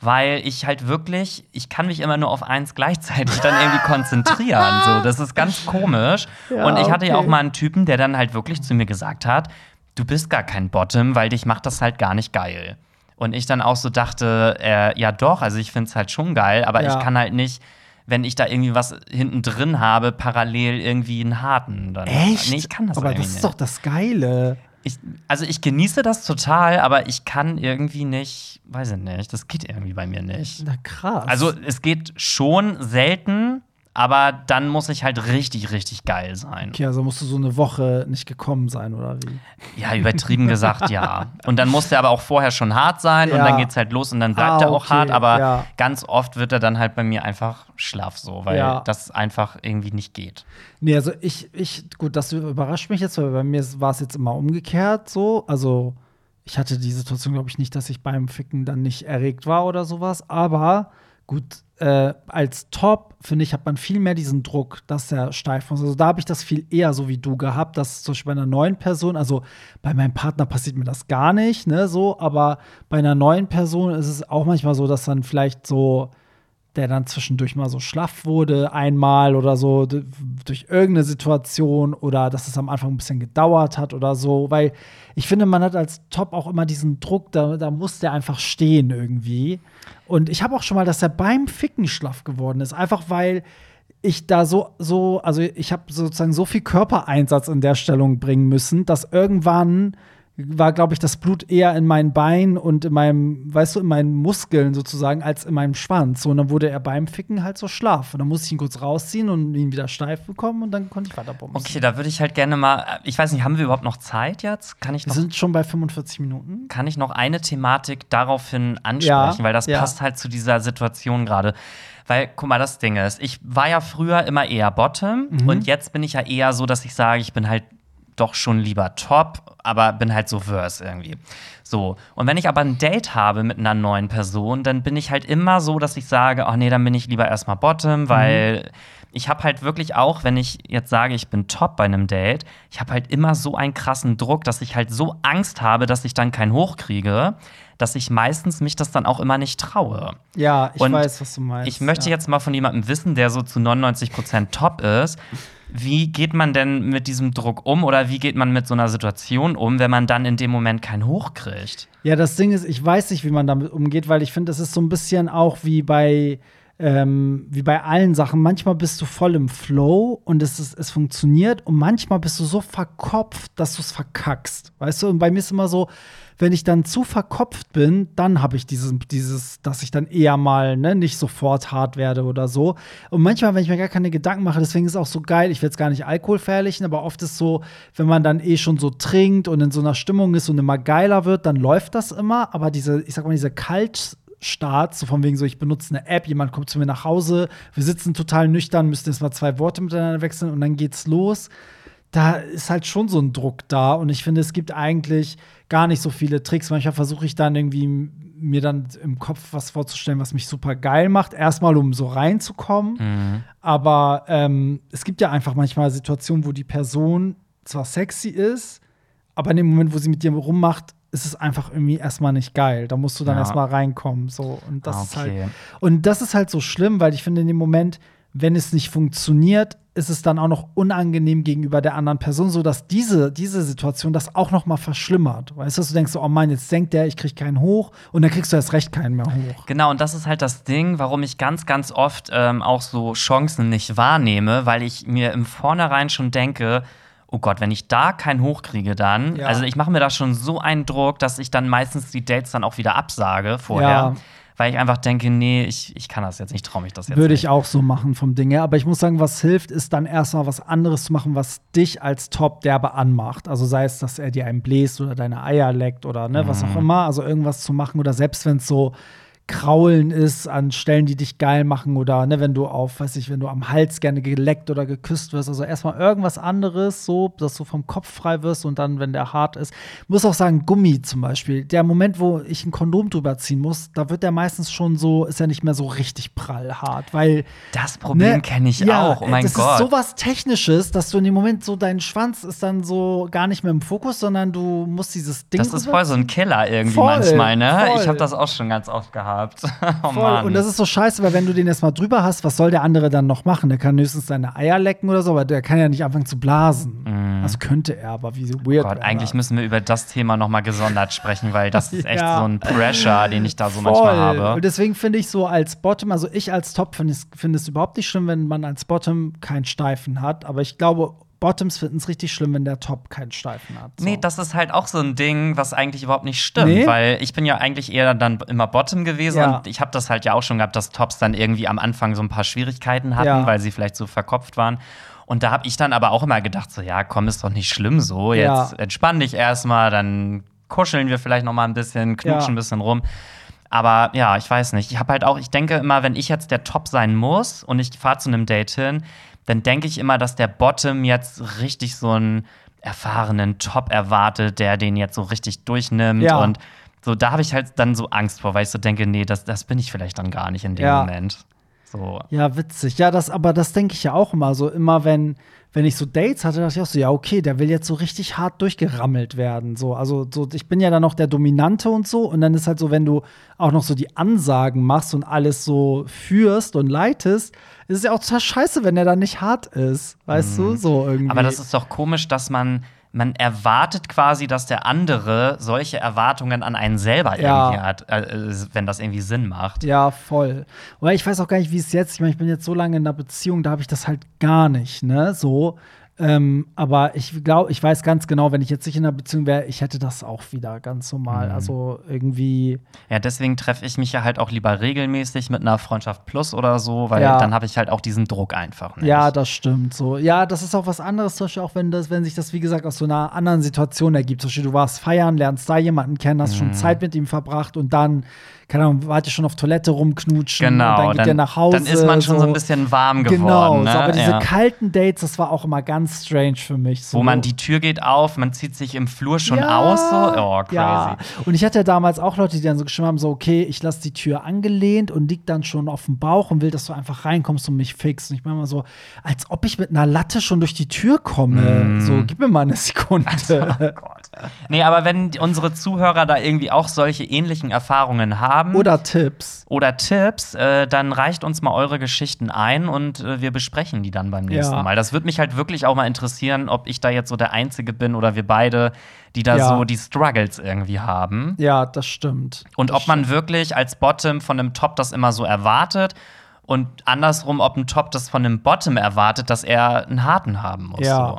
[SPEAKER 2] Weil ich halt wirklich, ich kann mich immer nur auf eins gleichzeitig dann irgendwie konzentrieren. So, das ist ganz komisch.
[SPEAKER 1] Ja,
[SPEAKER 2] und ich hatte ja
[SPEAKER 1] okay.
[SPEAKER 2] auch mal einen Typen, der dann halt wirklich zu mir gesagt hat, du bist gar kein Bottom, weil dich macht das halt gar nicht geil. Und ich dann auch so dachte, äh, ja doch, also ich finde es halt schon geil, aber
[SPEAKER 1] Ja.
[SPEAKER 2] ich kann halt nicht, wenn ich da irgendwie was hinten drin habe, parallel irgendwie einen harten. Dann,
[SPEAKER 1] Echt?
[SPEAKER 2] Nee, ich kann das
[SPEAKER 1] Aber
[SPEAKER 2] irgendwie
[SPEAKER 1] das ist
[SPEAKER 2] nicht.
[SPEAKER 1] doch das Geile.
[SPEAKER 2] Ich, also ich genieße das total, aber ich kann irgendwie nicht, weiß ich nicht, das geht irgendwie bei mir nicht.
[SPEAKER 1] Na krass.
[SPEAKER 2] Also es geht schon selten, aber dann muss ich halt richtig, richtig geil sein.
[SPEAKER 1] Okay, also musst du so eine Woche nicht gekommen sein, oder wie?
[SPEAKER 2] Ja, übertrieben gesagt, ja. Und dann muss der aber auch vorher schon hart sein und
[SPEAKER 1] Ja.
[SPEAKER 2] dann geht's halt los und dann bleibt
[SPEAKER 1] Ah,
[SPEAKER 2] er auch
[SPEAKER 1] okay,
[SPEAKER 2] hart, aber
[SPEAKER 1] ja.
[SPEAKER 2] ganz oft wird er dann halt bei mir einfach schlaff so, weil
[SPEAKER 1] Ja.
[SPEAKER 2] das einfach irgendwie nicht geht.
[SPEAKER 1] Nee, also ich, ich, gut, das überrascht mich jetzt, weil bei mir war es jetzt immer umgekehrt so. Also ich hatte die Situation, glaube ich, nicht, dass ich beim Ficken dann nicht erregt war oder sowas. Aber gut, äh, als Top, finde ich, hat man viel mehr diesen Druck, dass der steif muss. Also da habe ich das viel eher so wie du gehabt, dass zum Beispiel bei einer neuen Person, also bei meinem Partner passiert mir das gar nicht, ne, so, aber bei einer neuen Person ist es auch manchmal so, dass dann vielleicht so der dann zwischendurch mal so schlaff wurde, einmal oder so, durch irgendeine Situation oder dass es am Anfang ein bisschen gedauert hat oder so, weil ich finde, man hat als Top auch immer diesen Druck, da, da muss der einfach stehen irgendwie. Und ich habe auch schon mal, dass er beim Ficken schlaff geworden ist, einfach weil ich da so, so, also ich habe sozusagen so viel Körpereinsatz in der Stellung bringen müssen, dass irgendwann war, glaube ich, das Blut eher in meinen Beinen und in meinem, weißt du, in meinen Muskeln sozusagen, als in meinem Schwanz. So, und dann wurde er beim Ficken halt so schlaff. Und dann musste ich ihn kurz rausziehen und ihn wieder steif bekommen und dann konnte ich weiter bumsen.
[SPEAKER 2] Okay, da würde ich halt gerne mal, ich weiß nicht, haben wir überhaupt noch Zeit jetzt? Kann ich
[SPEAKER 1] Wir
[SPEAKER 2] noch
[SPEAKER 1] sind schon bei 45 Minuten.
[SPEAKER 2] kann ich noch eine Thematik daraufhin ansprechen,
[SPEAKER 1] Ja,
[SPEAKER 2] weil das
[SPEAKER 1] ja.
[SPEAKER 2] passt halt zu dieser Situation gerade. Weil, guck mal, das Ding ist, ich war ja früher immer eher Bottom
[SPEAKER 1] Mhm.
[SPEAKER 2] und jetzt bin ich ja eher so, dass ich sage, ich bin halt doch schon lieber Top, aber bin halt so Verse irgendwie. So. Und wenn ich aber ein Date habe mit einer neuen Person, dann bin ich halt immer so, dass ich sage, ach nee, dann bin ich lieber erstmal Bottom, weil ich habe halt wirklich auch, wenn ich jetzt sage, ich bin top bei einem Date, ich habe halt immer so einen krassen Druck, dass ich halt so Angst habe, dass ich dann keinen hochkriege, dass ich meistens mich das dann auch immer nicht traue.
[SPEAKER 1] Ja, ich
[SPEAKER 2] Und
[SPEAKER 1] weiß, was du meinst.
[SPEAKER 2] Ich möchte
[SPEAKER 1] ja.
[SPEAKER 2] jetzt mal von jemandem wissen, der so zu 99% top ist. Wie geht man denn mit diesem Druck um oder wie geht man mit so einer Situation um, wenn man dann in dem Moment keinen hochkriegt?
[SPEAKER 1] Ja, das Ding ist, ich weiß nicht, wie man damit umgeht, weil ich finde, es ist so ein bisschen auch wie bei, ähm, wie bei allen Sachen. Manchmal bist du voll im Flow und es, ist, es funktioniert und manchmal bist du so verkopft, dass du es verkackst. Weißt du, und bei mir ist immer so, wenn ich dann zu verkopft bin, dann habe ich dieses, dieses, dass ich dann eher mal ne, nicht sofort hart werde oder so. Und manchmal, wenn ich mir gar keine Gedanken mache, deswegen ist es auch so geil, ich will jetzt gar nicht Alkohol verherrlichen, aber oft ist so, wenn man dann eh schon so trinkt und in so einer Stimmung ist und immer geiler wird, dann läuft das immer. Aber diese, ich sag mal, diese Kalt Start, so von wegen so, ich benutze eine App, jemand kommt zu mir nach Hause, wir sitzen total nüchtern, müssen jetzt mal zwei Worte miteinander wechseln und dann geht's los. Da ist halt schon so ein Druck da und ich finde, es gibt eigentlich gar nicht so viele Tricks. Manchmal versuche ich dann irgendwie mir dann im Kopf was vorzustellen, was mich super geil macht. Erstmal, um so reinzukommen. Aber ähm, es gibt ja einfach manchmal Situationen, wo die Person zwar sexy ist, aber in dem Moment, wo sie mit dir rummacht, ist es einfach irgendwie erstmal nicht geil. Da musst du dann
[SPEAKER 2] Ja.
[SPEAKER 1] erstmal reinkommen. So. Und das
[SPEAKER 2] Ah,
[SPEAKER 1] ist halt.
[SPEAKER 2] okay.
[SPEAKER 1] Und das ist halt so schlimm, weil ich finde, in dem Moment, wenn es nicht funktioniert, ist es dann auch noch unangenehm gegenüber der anderen Person, sodass diese, diese Situation das auch noch mal verschlimmert. Weißt du, dass du denkst, so, oh Mann, jetzt denkt der, ich krieg keinen hoch und dann kriegst du erst recht keinen mehr hoch.
[SPEAKER 2] Genau, und das ist halt das Ding, warum ich ganz, ganz oft ähm, auch so Chancen nicht wahrnehme, weil ich mir im Vornherein schon denke, oh Gott, wenn ich da keinen hochkriege, dann,
[SPEAKER 1] Ja.
[SPEAKER 2] also ich mache mir da schon so einen Druck, dass ich dann meistens die Dates dann auch wieder absage vorher,
[SPEAKER 1] Ja.
[SPEAKER 2] Weil ich einfach denke, nee, ich, ich kann das jetzt nicht, traue mich das jetzt
[SPEAKER 1] Würde
[SPEAKER 2] nicht.
[SPEAKER 1] ich auch so machen vom Ding her. Aber ich muss sagen, was hilft, ist dann erstmal was anderes zu machen, was dich als Top derbe anmacht. Also sei es, dass er dir einen bläst oder deine Eier leckt oder ne, was
[SPEAKER 2] Mhm.
[SPEAKER 1] auch immer. Also irgendwas zu machen oder selbst wenn es so Kraulen ist an Stellen, die dich geil machen oder ne, wenn du auf, weiß ich, wenn du am Hals gerne geleckt oder geküsst wirst. Also erstmal irgendwas anderes, so, dass du vom Kopf frei wirst und dann, wenn der hart ist. Ich muss auch sagen, Gummi zum Beispiel. Der Moment, wo ich ein Kondom drüber ziehen muss, da wird der meistens schon so, ist ja nicht mehr so richtig prallhart, weil
[SPEAKER 2] Das Problem
[SPEAKER 1] Ne?
[SPEAKER 2] kenne ich
[SPEAKER 1] ja,
[SPEAKER 2] auch, oh mein
[SPEAKER 1] das
[SPEAKER 2] Gott.
[SPEAKER 1] ist sowas Technisches, dass du in dem Moment so dein Schwanz ist dann so gar nicht mehr im Fokus, sondern du musst dieses Ding.
[SPEAKER 2] das ist voll so ein Killer irgendwie
[SPEAKER 1] Voll,
[SPEAKER 2] manchmal, ne?
[SPEAKER 1] voll.
[SPEAKER 2] Ich habe das auch schon ganz oft gehabt. <laughs> oh
[SPEAKER 1] Voll.
[SPEAKER 2] Mann.
[SPEAKER 1] Und das ist so scheiße, weil wenn du den erstmal drüber hast, was soll der andere dann noch machen? Der kann höchstens seine Eier lecken oder so, aber der kann ja nicht anfangen zu blasen. Also könnte er, aber wie so weird.
[SPEAKER 2] Gott, eigentlich
[SPEAKER 1] das.
[SPEAKER 2] müssen wir über das Thema noch mal gesondert sprechen, weil das <laughs> ist echt
[SPEAKER 1] Ja.
[SPEAKER 2] so ein Pressure, den ich da so
[SPEAKER 1] Voll.
[SPEAKER 2] manchmal habe.
[SPEAKER 1] Und deswegen finde ich so als Bottom, also ich als Top finde es find es überhaupt nicht schlimm, wenn man als Bottom keinen Steifen hat, aber ich glaube, Bottoms finden es richtig schlimm, wenn der Top keinen Steifen hat. So.
[SPEAKER 2] Nee, das ist halt auch so ein Ding, was eigentlich überhaupt nicht stimmt,
[SPEAKER 1] Nee?
[SPEAKER 2] weil ich bin ja eigentlich eher dann immer Bottom gewesen
[SPEAKER 1] Ja.
[SPEAKER 2] und ich habe das halt ja auch schon gehabt, dass Tops dann irgendwie am Anfang so ein paar Schwierigkeiten hatten,
[SPEAKER 1] Ja.
[SPEAKER 2] weil sie vielleicht so verkopft waren. Und da habe ich dann aber auch immer gedacht, so ja, komm, ist doch nicht schlimm so, jetzt
[SPEAKER 1] Ja.
[SPEAKER 2] entspann dich erstmal, dann kuscheln wir vielleicht noch mal ein bisschen, knutschen ein bisschen rum. Aber ja, ich weiß nicht. Ich habe halt auch, ich denke immer, wenn ich jetzt der Top sein muss und ich fahre zu einem Date hin, dann denke ich immer, dass der Bottom jetzt richtig so einen erfahrenen Top erwartet, der den jetzt so richtig durchnimmt.
[SPEAKER 1] Ja.
[SPEAKER 2] Und so, da habe ich halt dann so Angst vor, weil ich so denke, nee, das, das bin ich vielleicht dann gar nicht in dem
[SPEAKER 1] Ja.
[SPEAKER 2] Moment. So.
[SPEAKER 1] Ja, witzig. Ja, das, aber das denke ich ja auch immer. So immer, wenn, wenn ich so Dates hatte, dachte ich auch so, ja, okay, der will jetzt so richtig hart durchgerammelt werden. So, also so, ich bin ja dann noch der Dominante und so. Und dann ist halt so, wenn du auch noch so die Ansagen machst und alles so führst und leitest, ist es ja auch total scheiße, wenn der dann nicht hart ist. Weißt du? So irgendwie.
[SPEAKER 2] Mhm. Aber das ist doch komisch, dass man, man erwartet quasi, dass der andere solche Erwartungen an einen selber
[SPEAKER 1] Ja.
[SPEAKER 2] irgendwie hat, äh, äh, wenn das irgendwie Sinn macht.
[SPEAKER 1] Ja, voll. Oder ich weiß auch gar nicht, wie es jetzt, ich meine, ich bin jetzt so lange in einer Beziehung, da habe ich das halt gar nicht, ne? So. Ähm, aber ich glaube, ich weiß ganz genau, wenn ich jetzt nicht in einer Beziehung wäre, ich hätte das auch wieder ganz normal.
[SPEAKER 2] Mhm.
[SPEAKER 1] Also irgendwie.
[SPEAKER 2] Ja, deswegen treffe ich mich ja halt auch lieber regelmäßig mit einer Freundschaft Plus oder so, weil
[SPEAKER 1] Ja.
[SPEAKER 2] dann habe ich halt auch diesen Druck einfach nicht.
[SPEAKER 1] Ja, das stimmt. So, ja, das ist auch was anderes, zum Beispiel auch wenn das, wenn sich das, wie gesagt, aus so einer anderen Situation ergibt. Zum Beispiel, du warst feiern, lernst da jemanden kennen, hast
[SPEAKER 2] Mhm.
[SPEAKER 1] schon Zeit mit ihm verbracht und dann, keine Ahnung, wart ihr schon auf Toilette rumknutschen und
[SPEAKER 2] Genau,
[SPEAKER 1] dann geht
[SPEAKER 2] dann,
[SPEAKER 1] ihr nach Hause.
[SPEAKER 2] dann ist man schon so ein bisschen warm geworden.
[SPEAKER 1] Genau,
[SPEAKER 2] ne?
[SPEAKER 1] so, aber diese
[SPEAKER 2] ja.
[SPEAKER 1] kalten Dates, das war auch immer ganz strange für mich. So.
[SPEAKER 2] Wo man die Tür geht auf, man zieht sich im Flur schon
[SPEAKER 1] Ja,
[SPEAKER 2] aus, so, oh, crazy.
[SPEAKER 1] Ja. Und ich hatte ja damals auch Leute, die dann so geschrieben haben: so, okay, ich lasse die Tür angelehnt und lieg dann schon auf dem Bauch und will, dass du einfach reinkommst und mich fixst. Und ich meine mal so, als ob ich mit einer Latte schon durch die Tür komme.
[SPEAKER 2] Mm.
[SPEAKER 1] So, gib mir mal eine Sekunde. <laughs>
[SPEAKER 2] Oh Gott. Nee, aber wenn unsere Zuhörer da irgendwie auch solche ähnlichen Erfahrungen haben
[SPEAKER 1] Oder Tipps.
[SPEAKER 2] oder Tipps, äh, dann reicht uns mal eure Geschichten ein und äh, wir besprechen die dann beim nächsten
[SPEAKER 1] Ja.
[SPEAKER 2] Mal. Das würde mich halt wirklich auch mal interessieren, ob ich da jetzt so der Einzige bin oder wir beide, die da
[SPEAKER 1] Ja.
[SPEAKER 2] so die Struggles irgendwie haben.
[SPEAKER 1] Ja, das stimmt.
[SPEAKER 2] Und
[SPEAKER 1] das
[SPEAKER 2] ob man wirklich als Bottom von einem Top das immer so erwartet und andersrum, ob ein Top das von einem Bottom erwartet, dass er einen harten haben muss.
[SPEAKER 1] Ja.
[SPEAKER 2] So.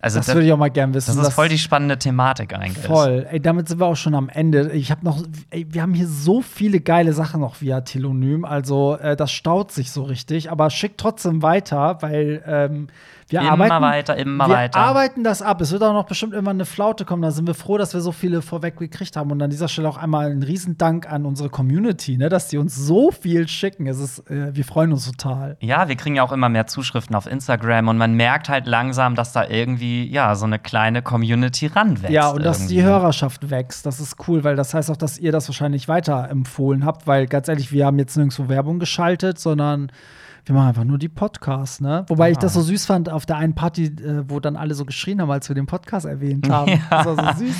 [SPEAKER 2] Also
[SPEAKER 1] Das
[SPEAKER 2] das,
[SPEAKER 1] würde ich auch mal gern wissen.
[SPEAKER 2] das ist voll die spannende Thematik eigentlich.
[SPEAKER 1] Voll. Ey, damit sind wir auch schon am Ende. Ich habe noch, ey, wir haben hier so viele geile Sachen noch via Telonym. Also äh, das staut sich so richtig. Aber schickt trotzdem weiter, weil ähm, wir
[SPEAKER 2] Immer
[SPEAKER 1] arbeiten.
[SPEAKER 2] weiter, immer
[SPEAKER 1] wir
[SPEAKER 2] weiter.
[SPEAKER 1] arbeiten das ab. Es wird auch noch bestimmt irgendwann eine Flaute kommen. Da sind wir froh, dass wir so viele vorweg gekriegt haben. Und an dieser Stelle auch einmal einen Riesendank an unsere Community, ne, dass die uns so viel schicken. Es ist, äh, wir freuen uns total.
[SPEAKER 2] Ja, wir kriegen ja auch immer mehr Zuschriften auf Instagram und man merkt halt langsam, dass da irgendwie ja so eine kleine Community ranwächst.
[SPEAKER 1] Ja, und dass die
[SPEAKER 2] irgendwie.
[SPEAKER 1] Hörerschaft wächst, das ist cool, weil das heißt auch, dass ihr das wahrscheinlich weiterempfohlen habt, weil ganz ehrlich, wir haben jetzt nirgendwo Werbung geschaltet, sondern Wir machen einfach nur die Podcasts, ne? Wobei ich das so süß fand auf der einen Party, äh, wo dann alle so geschrien haben, als wir den Podcast erwähnt <laughs> haben.
[SPEAKER 2] Ja.
[SPEAKER 1] Das war so süß.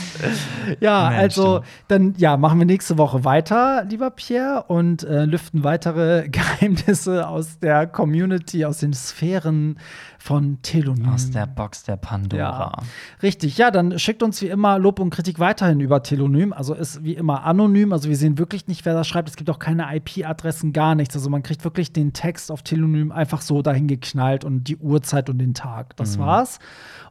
[SPEAKER 1] Ja,
[SPEAKER 2] Mensch,
[SPEAKER 1] also
[SPEAKER 2] du.
[SPEAKER 1] dann ja, machen wir nächste Woche weiter, lieber Pierre, und äh, lüften weitere <laughs> Geheimnisse aus der Community, aus den Sphären von Telonym.
[SPEAKER 2] Aus der Box der Pandora.
[SPEAKER 1] Ja, richtig. Ja, dann schickt uns wie immer Lob und Kritik weiterhin über Telonym. Also ist wie immer anonym. Also wir sehen wirklich nicht, wer das schreibt. Es gibt auch keine IP-Adressen, gar nichts. Also man kriegt wirklich den Text auf Telonym einfach so dahin geknallt und die Uhrzeit und den Tag. Das war's.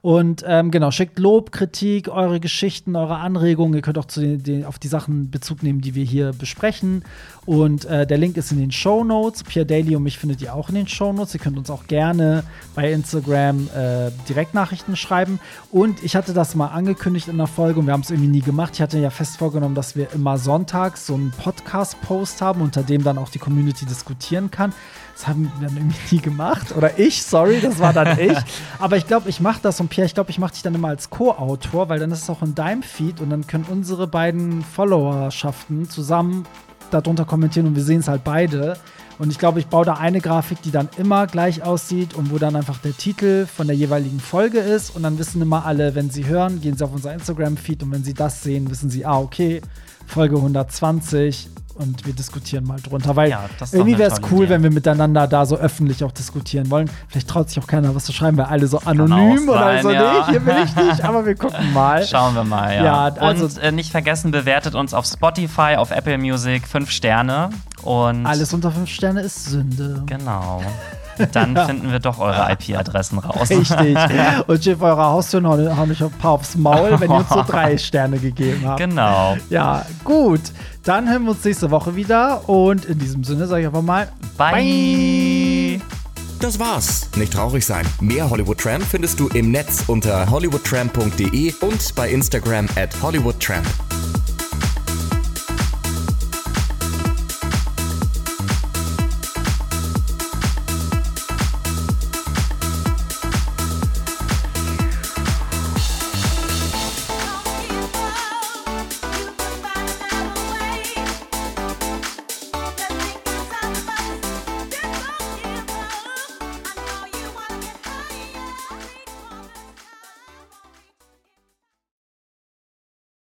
[SPEAKER 1] Und ähm, genau, schickt Lob, Kritik, eure Geschichten, eure Anregungen. Ihr könnt auch zu den, den, auf die Sachen Bezug nehmen, die wir hier besprechen. Und äh, der Link ist in den Show Notes. Pierre Daly und mich findet ihr auch in den Show Notes. Ihr könnt uns auch gerne bei Instagram äh, Direktnachrichten schreiben. Und ich hatte das mal angekündigt in der Folge und wir haben es irgendwie nie gemacht. Ich hatte ja fest vorgenommen, dass wir immer sonntags so einen Podcast-Post haben, unter dem dann auch die Community diskutieren kann. Das haben wir dann irgendwie <laughs> nie gemacht. Oder ich, sorry, das war dann <laughs> ich. Aber ich glaube, ich mache das und Pierre, ich glaube, ich mache dich dann immer als Co-Autor, weil dann ist es auch in deinem Feed und dann können unsere beiden Followerschaften zusammen darunter kommentieren und wir sehen es halt beide. Und ich glaube, ich baue da eine Grafik, die dann immer gleich aussieht und wo dann einfach der Titel von der jeweiligen Folge ist. Und dann wissen immer alle, wenn sie hören, gehen sie auf unser Instagram-Feed und wenn sie das sehen, wissen sie, ah, okay, Folge 120 und wir diskutieren mal drunter. Weil
[SPEAKER 2] Ja,
[SPEAKER 1] irgendwie wäre es cool,
[SPEAKER 2] Idee.
[SPEAKER 1] wenn wir miteinander da so öffentlich auch diskutieren wollen. Vielleicht traut sich auch keiner was zu schreiben, weil alle so anonym oder so.
[SPEAKER 2] ja.
[SPEAKER 1] Nee, hier bin ich nicht, aber wir gucken mal. <laughs>
[SPEAKER 2] Schauen wir mal, ja.
[SPEAKER 1] Ja, also-
[SPEAKER 2] und äh, nicht vergessen, bewertet uns auf Spotify, auf Apple Music, fünf Sterne. Und
[SPEAKER 1] Alles unter fünf Sterne ist Sünde.
[SPEAKER 2] Genau. <laughs> Dann finden wir doch eure IP-Adressen raus.
[SPEAKER 1] Richtig. <laughs> Und steht vor eurer Haustür und hauen hauen euch ein paar aufs Maul, wenn ihr uns so drei <laughs> Sterne gegeben habt.
[SPEAKER 2] Genau.
[SPEAKER 1] Ja, gut. Dann hören wir uns nächste Woche wieder. Und in diesem Sinne sage ich einfach mal
[SPEAKER 2] Bye.
[SPEAKER 3] Das war's. Nicht traurig sein. Mehr Hollywood Tramp findest du im Netz unter hollywoodtramp.de und bei Instagram at hollywoodtramp.